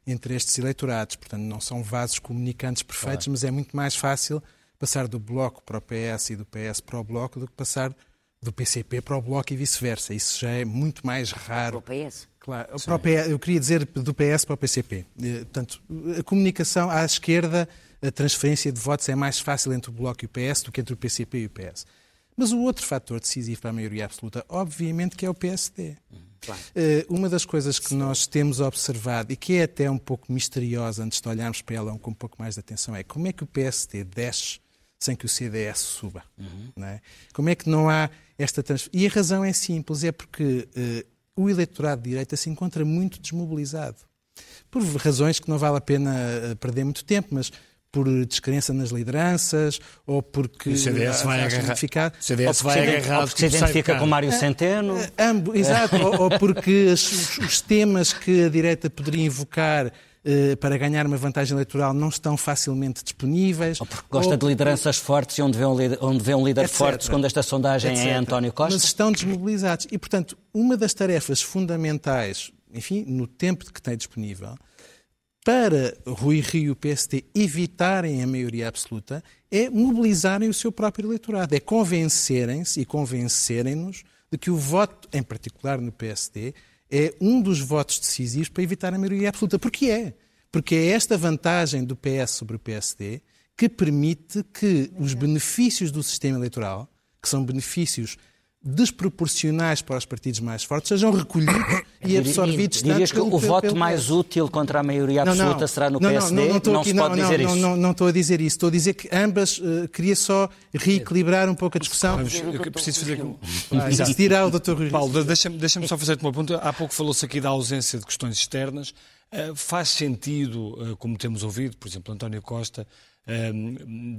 entre estes eleitorados. Portanto, não são vasos comunicantes perfeitos, mas é muito mais fácil passar do Bloco para o PS e do PS para o Bloco do que passar do PCP para o Bloco e vice-versa. Isso já é muito mais raro. Para o PS. Claro, para o PS, eu queria dizer do PS para o PCP. Eh, Portanto, a comunicação à esquerda, a transferência de votos é mais fácil entre o Bloco e o PS do que entre o PCP e o PS. Mas o outro fator decisivo para a maioria absoluta, obviamente, que é o PSD. Eh, Uma das coisas que nós temos observado e que é até um pouco misteriosa antes de olharmos para ela com um pouco mais de atenção é como é que o PSD desce sem que o CDS suba. não é? Como é que não há esta transferência? E a razão é simples, é porque eh, o eleitorado de direita se encontra muito desmobilizado. Por razões que não vale a pena eh, perder muito tempo, mas por descrença nas lideranças, ou porque O CDS vai agarrar- o CDS vai agarrar- Ou porque se identifica com Mário Centeno. Ambos, (laughs) exato, ou, ou porque as- os, temas que a direita poderia invocar eh, para ganhar uma vantagem eleitoral não estão facilmente disponíveis. Ou porque gosta ou- de lideranças fortes e onde vê um líder, onde vê um líder etc. forte, segundo esta sondagem, é etc. António Costa. Mas estão desmobilizados. E, portanto, uma das tarefas fundamentais, enfim, no tempo que tem disponível, para Rui Rio e o PSD evitarem a maioria absoluta, é mobilizarem o seu próprio eleitorado, é convencerem-se e convencerem-nos de que o voto, em particular no PSD, é um dos votos decisivos para evitar a maioria absoluta. Porque é. Porque é esta vantagem do PS sobre o PSD que permite que os benefícios do sistema eleitoral, que são benefícios desproporcionais para os partidos mais fortes, sejam recolhidos e absorvidos tanto Dirias que pelo- o pelo- voto pelo mais útil contra a maioria Não, absoluta não. será no Não, não, PSD? Não, não, estou aqui, se não, pode não, dizer não, isso. Não, não estou a dizer isso. Estou a dizer que ambas, eh, queria só reequilibrar um pouco a discussão. Vamos, eu preciso fazer aqui um- Ah, e pedir ao Dr. Rui Paulo, de- deixa-me deixa só fazer-te uma pergunta. Há pouco falou-se aqui da ausência de questões externas. Eh, faz sentido, eh, como temos ouvido, por exemplo, António Costa,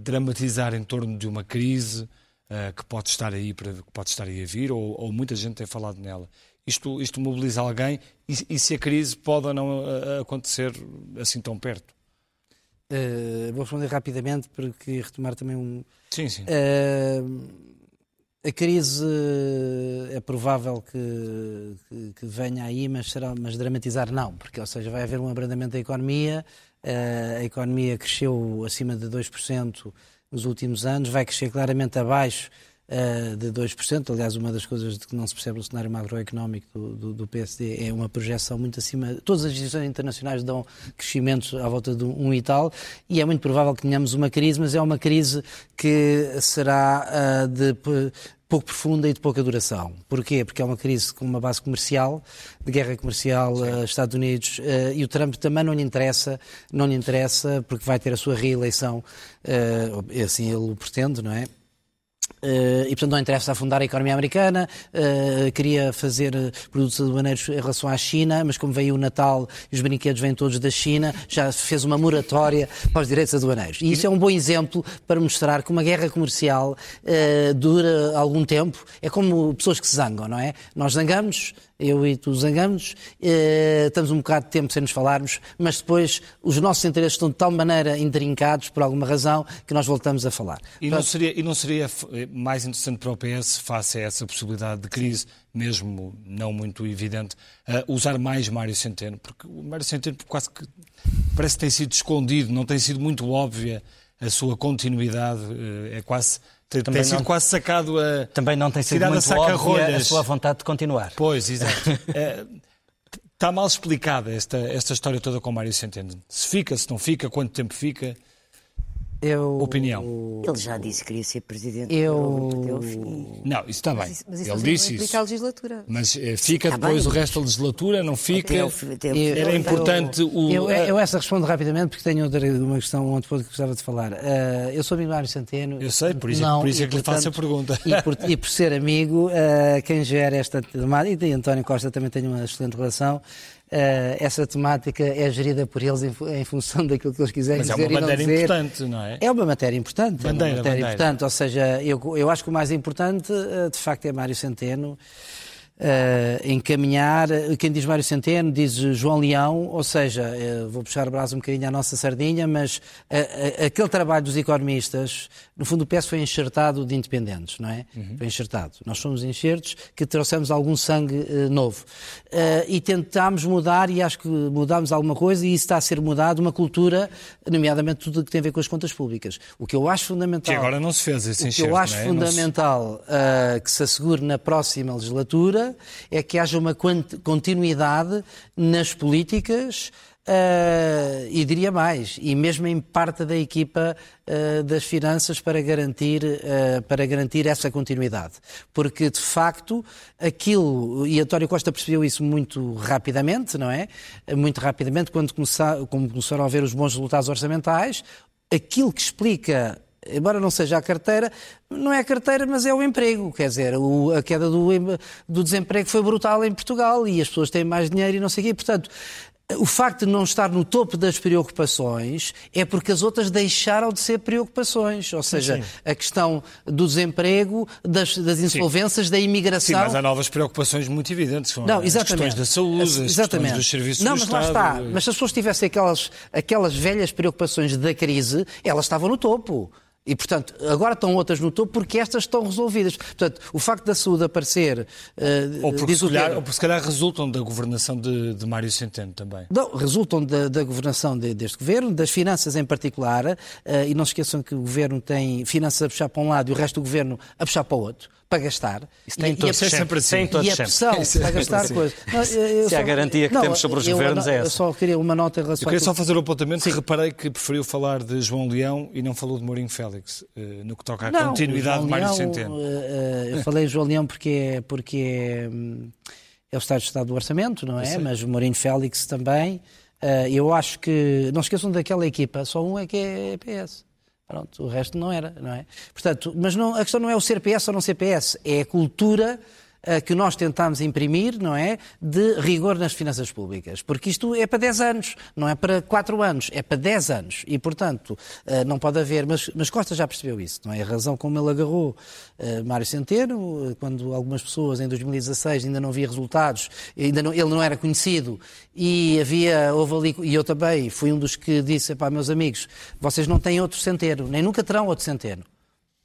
dramatizar em torno de uma crise eh, que pode estar aí para que pode estar aí a vir, ou, ou muita gente tem falado nela. Isto, isto mobiliza alguém e, e se a crise pode ou não eh, acontecer assim tão perto? Eh, vou responder rapidamente porque retomar também um. Sim, sim. Eh, a crise eh, é provável que, que- que venha aí, mas, será, mas dramatizar não, porque, ou seja, vai haver um abrandamento da economia, eh, a economia cresceu acima de 2% nos últimos anos, vai crescer claramente abaixo eh, de 2%. Aliás, uma das coisas de que não se percebe no cenário macroeconómico do, do, do PSD é uma projeção muito acima. Todas as instituições internacionais dão crescimentos à volta de um e tal, e é muito provável que tenhamos uma crise, mas é uma crise que será ah, de pouco profunda e de pouca duração. Porquê? Porque é uma crise com uma base comercial, de guerra comercial ah, Estados Unidos, ah, e o Trump também não lhe interessa, não lhe interessa porque vai ter a sua reeleição, ah, assim ele o pretende, não é? Uh, e, portanto, não interessa afundar a economia americana, uh, queria fazer produtos aduaneiros em relação à China, mas como veio o Natal e os brinquedos vêm todos da China, já fez uma moratória para os direitos aduaneiros. E isso é um bom exemplo para mostrar que uma guerra comercial dura algum tempo. É como pessoas que se zangam, não é? Nós zangamos, eu e tu zangamos, eh, estamos um bocado de tempo sem nos falarmos, mas depois os nossos interesses estão de tal maneira intrincados, por alguma razão, que nós voltamos a falar. E não seria, e não seria mais interessante para o PS, face a essa possibilidade de crise, mesmo não muito evidente, uh, usar mais Mário Centeno? Porque o Mário Centeno quase que parece que tem sido escondido, não tem sido muito óbvia a sua continuidade, uh, é quase tem, tem sido não, quase sacado a. Também não tem sido muito óbvia a sua vontade de continuar. Pois, exato. (laughs) é, está mal explicada esta, esta história toda com Mário Centeno. Se fica, se não fica, quanto tempo fica. Eu... Opinião. Ele já disse que queria ser presidente. Eu... Não, isso está bem. Mas isso, mas isso ele disse isso. a legislatura. Mas eh, fica está depois bem. o resto da legislatura, não fica? Até até eu, Era importante eu, o... Eu, eu, essa respondo rapidamente porque tenho outra, uma questão, um outro ponto que gostava de falar. Uh, eu sou amigo Mário Centeno. Eu sei, por isso, não, por isso é que lhe faço a pergunta. E por, e por ser amigo, uh, quem gera esta... E António Costa também tem uma excelente relação. Uh, essa temática é gerida por eles em, função (laughs) daquilo que eles quiserem Mas dizer. Mas é uma matéria importante, não é? É uma matéria importante. Bandeira, é uma matéria bandeira. importante. Ou seja, eu, eu acho que o mais importante, uh, de facto, é Mário Centeno uh, encaminhar. Quem diz Mário Centeno diz João Leão, ou seja, uh, vou puxar o braço um bocadinho à nossa sardinha, mas uh, aquele trabalho dos economistas, no fundo o PS foi enxertado de independentes, não é? Uhum. Foi enxertado. Nós somos enxertos que trouxemos algum sangue novo. e tentámos mudar, e acho que mudámos alguma coisa, e isso está a ser mudado, uma cultura, nomeadamente tudo o que tem a ver com as contas públicas. O que eu acho fundamental. Que agora não se fez esse enxerto. O que eu acho é? fundamental se... que se assegure na próxima legislatura é que haja uma continuidade nas políticas Uh, e diria mais, e mesmo em parte da equipa uh, das finanças para garantir, uh, para garantir essa continuidade. Porque, de facto, aquilo, e António Costa percebeu isso muito rapidamente, não é? Muito rapidamente, quando começar, começaram a ver os bons resultados orçamentais, aquilo que explica embora não seja a carteira, não é a carteira, mas é o emprego. Quer dizer, a queda do, do desemprego foi brutal em Portugal e as pessoas têm mais dinheiro e não sei o quê. Portanto, o facto de não estar no topo das preocupações é porque as outras deixaram de ser preocupações. Ou seja, sim, sim. a questão do desemprego, das, das insolvências, sim. da imigração. Sim, mas há novas preocupações muito evidentes. São não, exatamente. as questões da saúde, as exatamente. questões dos serviços não, do mas Estado. Lá está. Mas se as pessoas tivessem aquelas, aquelas velhas preocupações da crise, elas estavam no topo. E, portanto, agora estão outras no topo porque estas estão resolvidas. Portanto, o facto da saúde aparecer. Uh, ou, porque se calhar, ou porque se calhar resultam da governação de, de Mário Centeno também. Não, resultam da, da governação de, deste governo, das finanças em particular. Uh, e não se esqueçam que o governo tem finanças a puxar para um lado e o resto do governo a puxar para o outro para gastar. Isso tem e, todos e a, sempre assim. E a pressão para gastar assim. coisas. Não, Se há a garantia que não, temos sobre os eu, governos eu, é essa. Eu só queria uma nota em relação Eu queria só fazer um apontamento Sim. que reparei que preferiu falar de João Leão e não falou de Mourinho Félix, eh, no que toca à não, continuidade de Mário Centeno. Uh, eu falei de João Leão porque é, porque é, hum, é o Estado de Estado do Orçamento, não é? Mas o Mourinho Félix também. Uh, eu acho que. Não esqueçam daquela equipa, só um é que é PS. Pronto, o resto não era, não é? Portanto, mas não, a questão não é o ser PS ou não ser PS, é a cultura que nós tentámos imprimir, não é? De rigor nas finanças públicas. Porque isto é para 10 anos, não é para 4 anos, é para 10 anos. E, portanto, eh, não pode haver. Mas, mas Costa já percebeu isso, não é? A razão como ele agarrou uh, Mário Centeno, eh, quando algumas pessoas em 2016 ainda não via resultados, ainda não, ele não era conhecido e havia, houve ali, e eu também fui um dos que disse, para meus amigos, vocês não têm outro centeno, nem nunca terão outro centeno.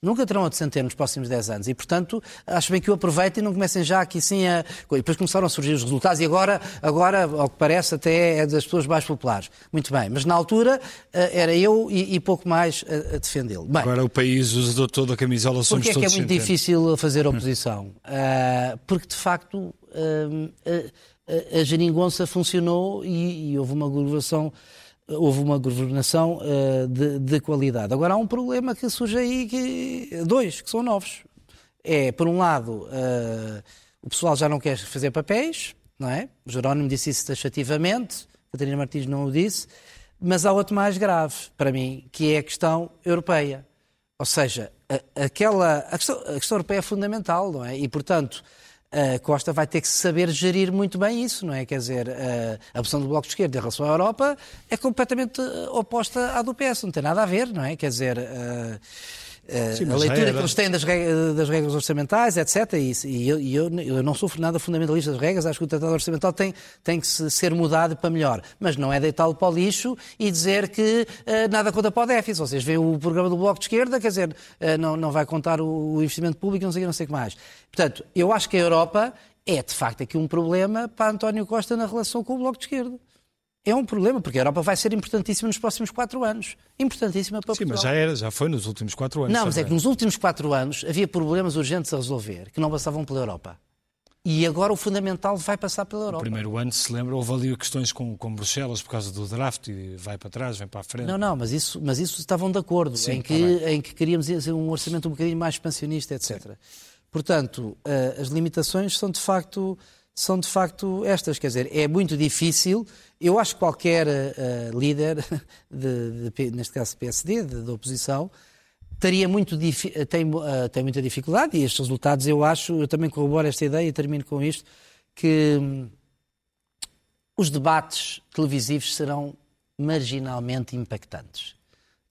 Nunca terão outro centeno nos próximos 10 anos. E, portanto, acho bem que o aproveitem e não comecem já aqui sim a. E depois começaram a surgir os resultados e agora, agora ao que parece, até é das pessoas mais populares. Muito bem. Mas na altura eh, era eu e, e pouco mais a, a defendê-lo. Agora o país usa toda a camisola somos Porquê é que é muito difícil fazer oposição? Uh, porque, de facto, uh, a, a, a geringonça funcionou e, e houve uma governação houve uma governação uh, de, de, qualidade. Agora há um problema que surge aí, que, dois, que são novos. É, por um lado, uh, o pessoal já não quer fazer papéis, não é? O Jerónimo disse isso taxativamente, a Catarina Martins não o disse, mas há outro mais grave, para mim, que é a questão europeia. Ou seja, aquela, a, questão, a questão europeia é fundamental, não é? E, portanto, a Costa vai ter que saber gerir muito bem isso, não é? Quer dizer, a, a opção do Bloco de Esquerda em relação à Europa é completamente oposta à do PS, não tem nada a ver, não é? Quer dizer, uh, Sim, a leitura que eles têm das regras, das regras orçamentais, etc. E, e, eu, e eu, eu, não sofro nada fundamentalista das regras, acho que o Tratado Orçamental tem, tem que ser mudado para melhor. Mas não é deitá-lo para o lixo e dizer que uh, nada conta para o déficit. Vocês veem o programa do Bloco de Esquerda, quer dizer, uh, não, não vai contar o, o investimento público, não sei, não sei o que mais. Portanto, eu acho que a Europa é, de facto, aqui um problema para António Costa na relação com o Bloco de Esquerda é um problema, porque a Europa vai ser importantíssima nos próximos quatro anos. Importantíssima para Sim, Portugal. mas já era, já foi nos últimos quatro anos. Não, mas é que nos últimos quatro anos havia problemas urgentes a resolver, que não passavam pela Europa. E agora o fundamental vai passar pela Europa. No primeiro ano, se lembra, houve ali questões com, com Bruxelas por causa do draft e vai para trás, vem para a frente. Não, não, mas isso, mas isso estavam de acordo, Sim, em, que, tá em que queríamos um orçamento um bocadinho mais expansionista, etc. Sim. Portanto, uh, as limitações são de facto são de facto estas. Quer dizer, é muito difícil. Eu acho que qualquer uh, líder, (laughs) de, de, neste caso PSD, da oposição, teria muito tem, uh, tem muita dificuldade e estes resultados eu acho, eu também corroboro esta ideia e termino com isto, que hum, os debates televisivos serão marginalmente impactantes.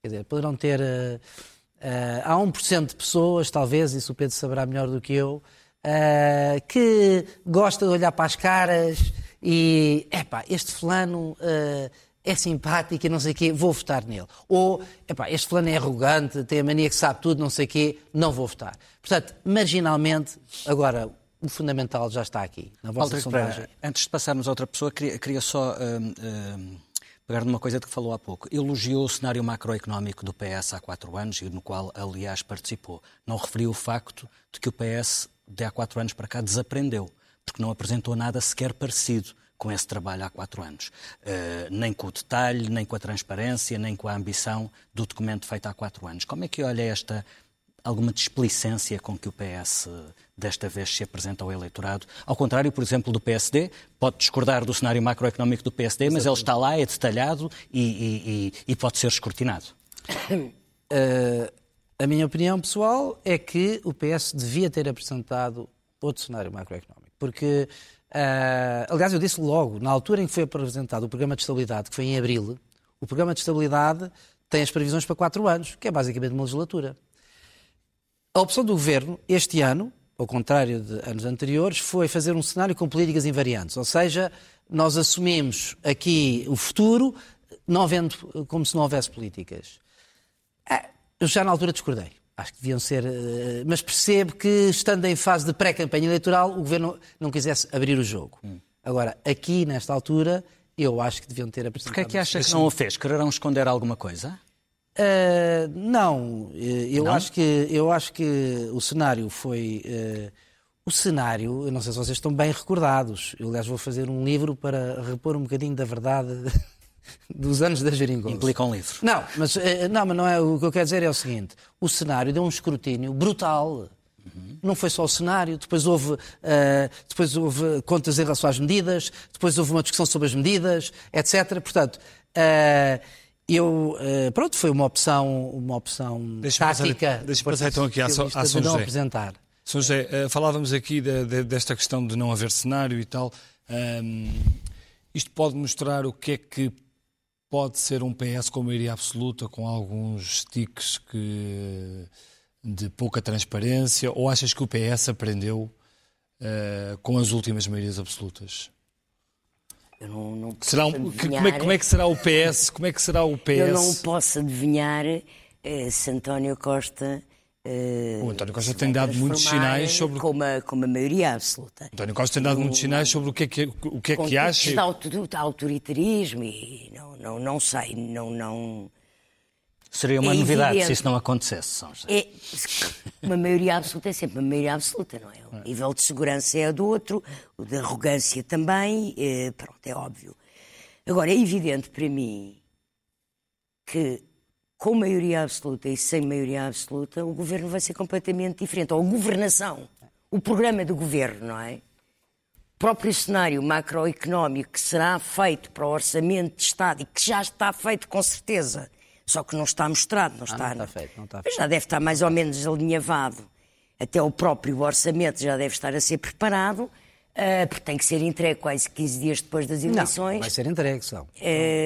Quer dizer, poderão ter... Uh, uh, há 1% de pessoas, talvez, isso o Pedro saberá melhor do que eu, uh, que gosta de olhar para as caras e, epá, este fulano uh, é simpático e não sei o quê, vou votar nele. Ou, epá, este fulano é arrogante, tem a mania que sabe tudo, não sei o quê, não vou votar. Portanto, marginalmente, agora, o fundamental já está aqui, na vossa Walter sondagem. Antes de passarmos a outra pessoa, queria, queria só... Uh pegar numa coisa de que falou há pouco. Elogiou o cenário macroeconómico do PS há quatro anos e no qual, aliás, participou. Não referiu o facto de que o PS de há quatro anos para cá desaprendeu, porque não apresentou nada sequer parecido com esse trabalho há quatro anos. Uh, nem com o detalhe, nem com a transparência, nem com a ambição do documento feito há quatro anos. Como é que olha esta alguma displicência com que o PS desta vez se apresenta ao eleitorado? Ao contrário, por exemplo, do PSD, pode discordar do cenário macroeconómico do PSD, mas ele está lá, é detalhado e, e, e pode ser escrutinado. Uh, (coughs) A minha opinião pessoal é que o PS devia ter apresentado outro cenário macroeconómico. Porque, uh, aliás, eu disse logo, na altura em que foi apresentado o programa de estabilidade, que foi em abril, o programa de estabilidade tem as previsões para quatro anos, que é basicamente uma legislatura. A opção do governo, este ano, ao contrário de anos anteriores, foi fazer um cenário com políticas invariantes. Ou seja, nós assumimos aqui o futuro, não havendo, como se não houvesse políticas. Ah, eu já na altura discordei. Acho que deviam ser. Eh, mas percebo que, estando em fase de pré-campanha eleitoral, o governo não quisesse abrir o jogo. Hum. Agora, aqui, nesta altura, eu acho que deviam ter apresentado. Porquê é que acha que não o fez? Quererão esconder alguma coisa? Uh, não, eh, eu não? acho que eu acho que o cenário foi uh, o cenário. Eu não sei se vocês estão bem recordados. Eu aliás vou fazer um livro para repor um bocadinho da verdade (laughs) dos anos da geringonça. Implica um livro. Não, mas eh, não, mas não é o que eu quero dizer é o seguinte: o cenário deu um escrutínio brutal. Uhum. Não foi só o cenário, depois houve, uh, depois houve contas em relação às medidas, depois houve uma discussão sobre as medidas, etc. Portanto, uh, eu, uh, pronto, foi uma opção, uma opção deixa tática. Passar, deixa passar então aqui à, à São não apresentar. São José, falávamos aqui de, de, desta questão de não haver cenário e tal. Um, isto pode mostrar o que é que pode ser um PS com maioria absoluta, com alguns tiques que, de pouca transparência, ou achas que o PS aprendeu uh, com as últimas maiorias absolutas? Eu não, não será um, como, é, como, é, que será o PS? Como é que será o PS? Eu não posso adivinhar uh, se António Costa Uh, o António Costa tem dado muitos sinais sobre. Com uma, com uma maioria absoluta. António Costa tem dado muitos sinais sobre o que é que, o que, é que acha. De autoritarismo e não, não, não sei, não. não... Seria uma é novidade evidente. se isso não acontecesse, São José. É, uma maioria absoluta é sempre uma maioria absoluta, não é? O é. nível de segurança é do outro, o de arrogância também, é, pronto, é óbvio. Agora, é evidente para mim que com maioria absoluta e sem maioria absoluta, o governo vai ser completamente diferente. Ou a governação, o programa do governo, não é? O próprio cenário macroeconómico que será feito para o orçamento de Estado e que já está feito com certeza Só que não está mostrado, não Ah, está. não está feito, não está Mas já deve estar mais ou menos alinhavado. Até o próprio orçamento já deve estar a ser preparado, ah, porque tem que ser entregue quase 15 dias depois das Não, eleições. vai ser entregue só.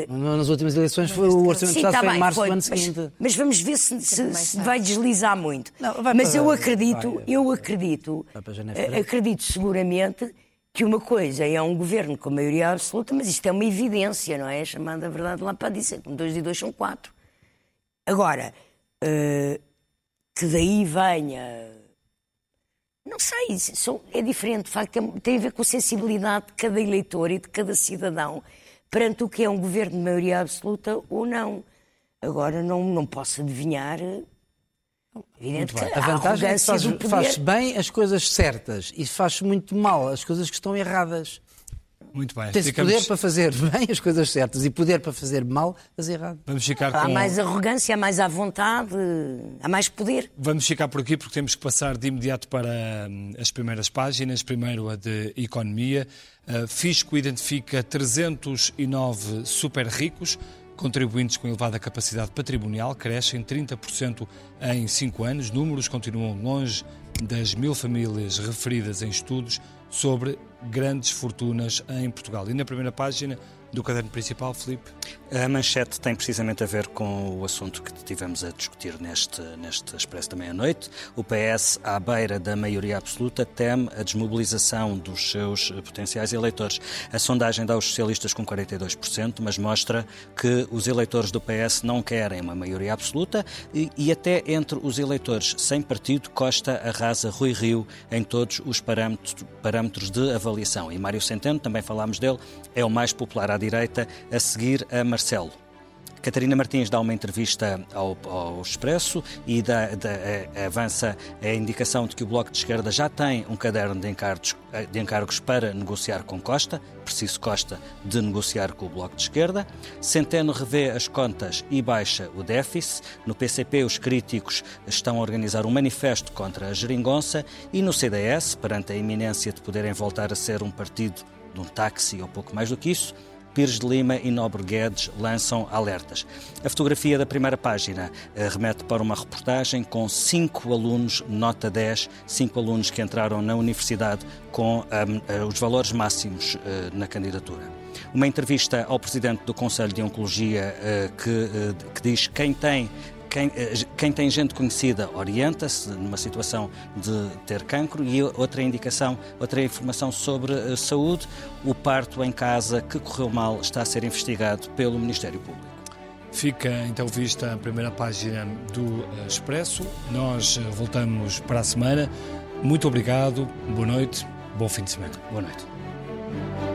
Nas últimas eleições foi o Orçamento de Sim, Estado tá foi em março foi, do ano mas, seguinte. mas vamos ver se, se- se vai deslizar muito. Não, vai mas para- eu acredito, vai. eu acredito, eh, acredito seguramente que uma coisa é um governo com maioria absoluta, mas isto é uma evidência, não é? É Chamada verdade lá para dizer que dois e dois são quatro. Agora, eh, que daí venha. Não sei, são- é diferente. De facto, tem- tem a ver com a sensibilidade de cada eleitor e de cada cidadão perante o que é um governo de maioria absoluta ou não. Agora, não, não posso adivinhar. Evidente que A vantagem é que faz, poder... faz bem as coisas certas e faz muito mal as coisas que estão erradas. Muito bem. Tem-se Ficamos- poder para fazer (laughs) bem as coisas certas e poder para fazer mal as erradas. Vamos ficar Há com... mais arrogância, há mais à vontade, há mais poder. Vamos ficar por aqui porque temos que passar de imediato para hum, as primeiras páginas. Primeiro a de Economia. Uh, Fisco identifica 309 super ricos. Contribuintes com elevada capacidade patrimonial crescem 30% em 5 anos. Números continuam longe das mil famílias referidas em estudos sobre grandes fortunas em Portugal. E na primeira página do caderno principal, Filipe, A manchete tem precisamente a ver com o assunto que tivemos a discutir neste, neste Expresso da Meia-Noite. O PS, à beira da maioria absoluta, teme a desmobilização dos seus potenciais eleitores. A sondagem dá aos socialistas com 42%, mas mostra que os eleitores do PS não querem uma maioria absoluta e, e até entre os eleitores sem partido, Costa arrasa Rui Rio em todos os parâmetros, parâmetros de avaliação. E Mário Centeno, também falámos dele, é o mais popular à direita, a seguir a Marcelo. Catarina Martins dá uma entrevista ao, ao Expresso e dá, dá- avança a indicação de que o Bloco de Esquerda já tem um caderno de encargos, de encargos para negociar com Costa, preciso Costa de negociar com o Bloco de Esquerda. Centeno revê as contas e baixa o déficit. No PCP, os críticos estão a organizar um manifesto contra a geringonça e no CDS, perante a iminência de poderem voltar a ser um partido de um táxi ou pouco mais do que isso, Pires de Lima e Nobre Guedes lançam alertas. A fotografia da primeira página eh, remete para uma reportagem com cinco alunos, nota 10, cinco alunos que entraram na universidade com ahm, eh, os valores máximos eh, na candidatura. Uma entrevista ao presidente do Conselho de Oncologia que, que diz quem tem quem, eh, quem tem gente conhecida orienta-se numa situação de ter cancro e outra indicação, outra informação sobre eh, saúde, o parto em casa que correu mal está a ser investigado pelo Ministério Público. Fica então vista a primeira página do eh, Expresso. Nós voltamos para a semana. Muito obrigado, boa noite, bom fim de semana. Boa noite.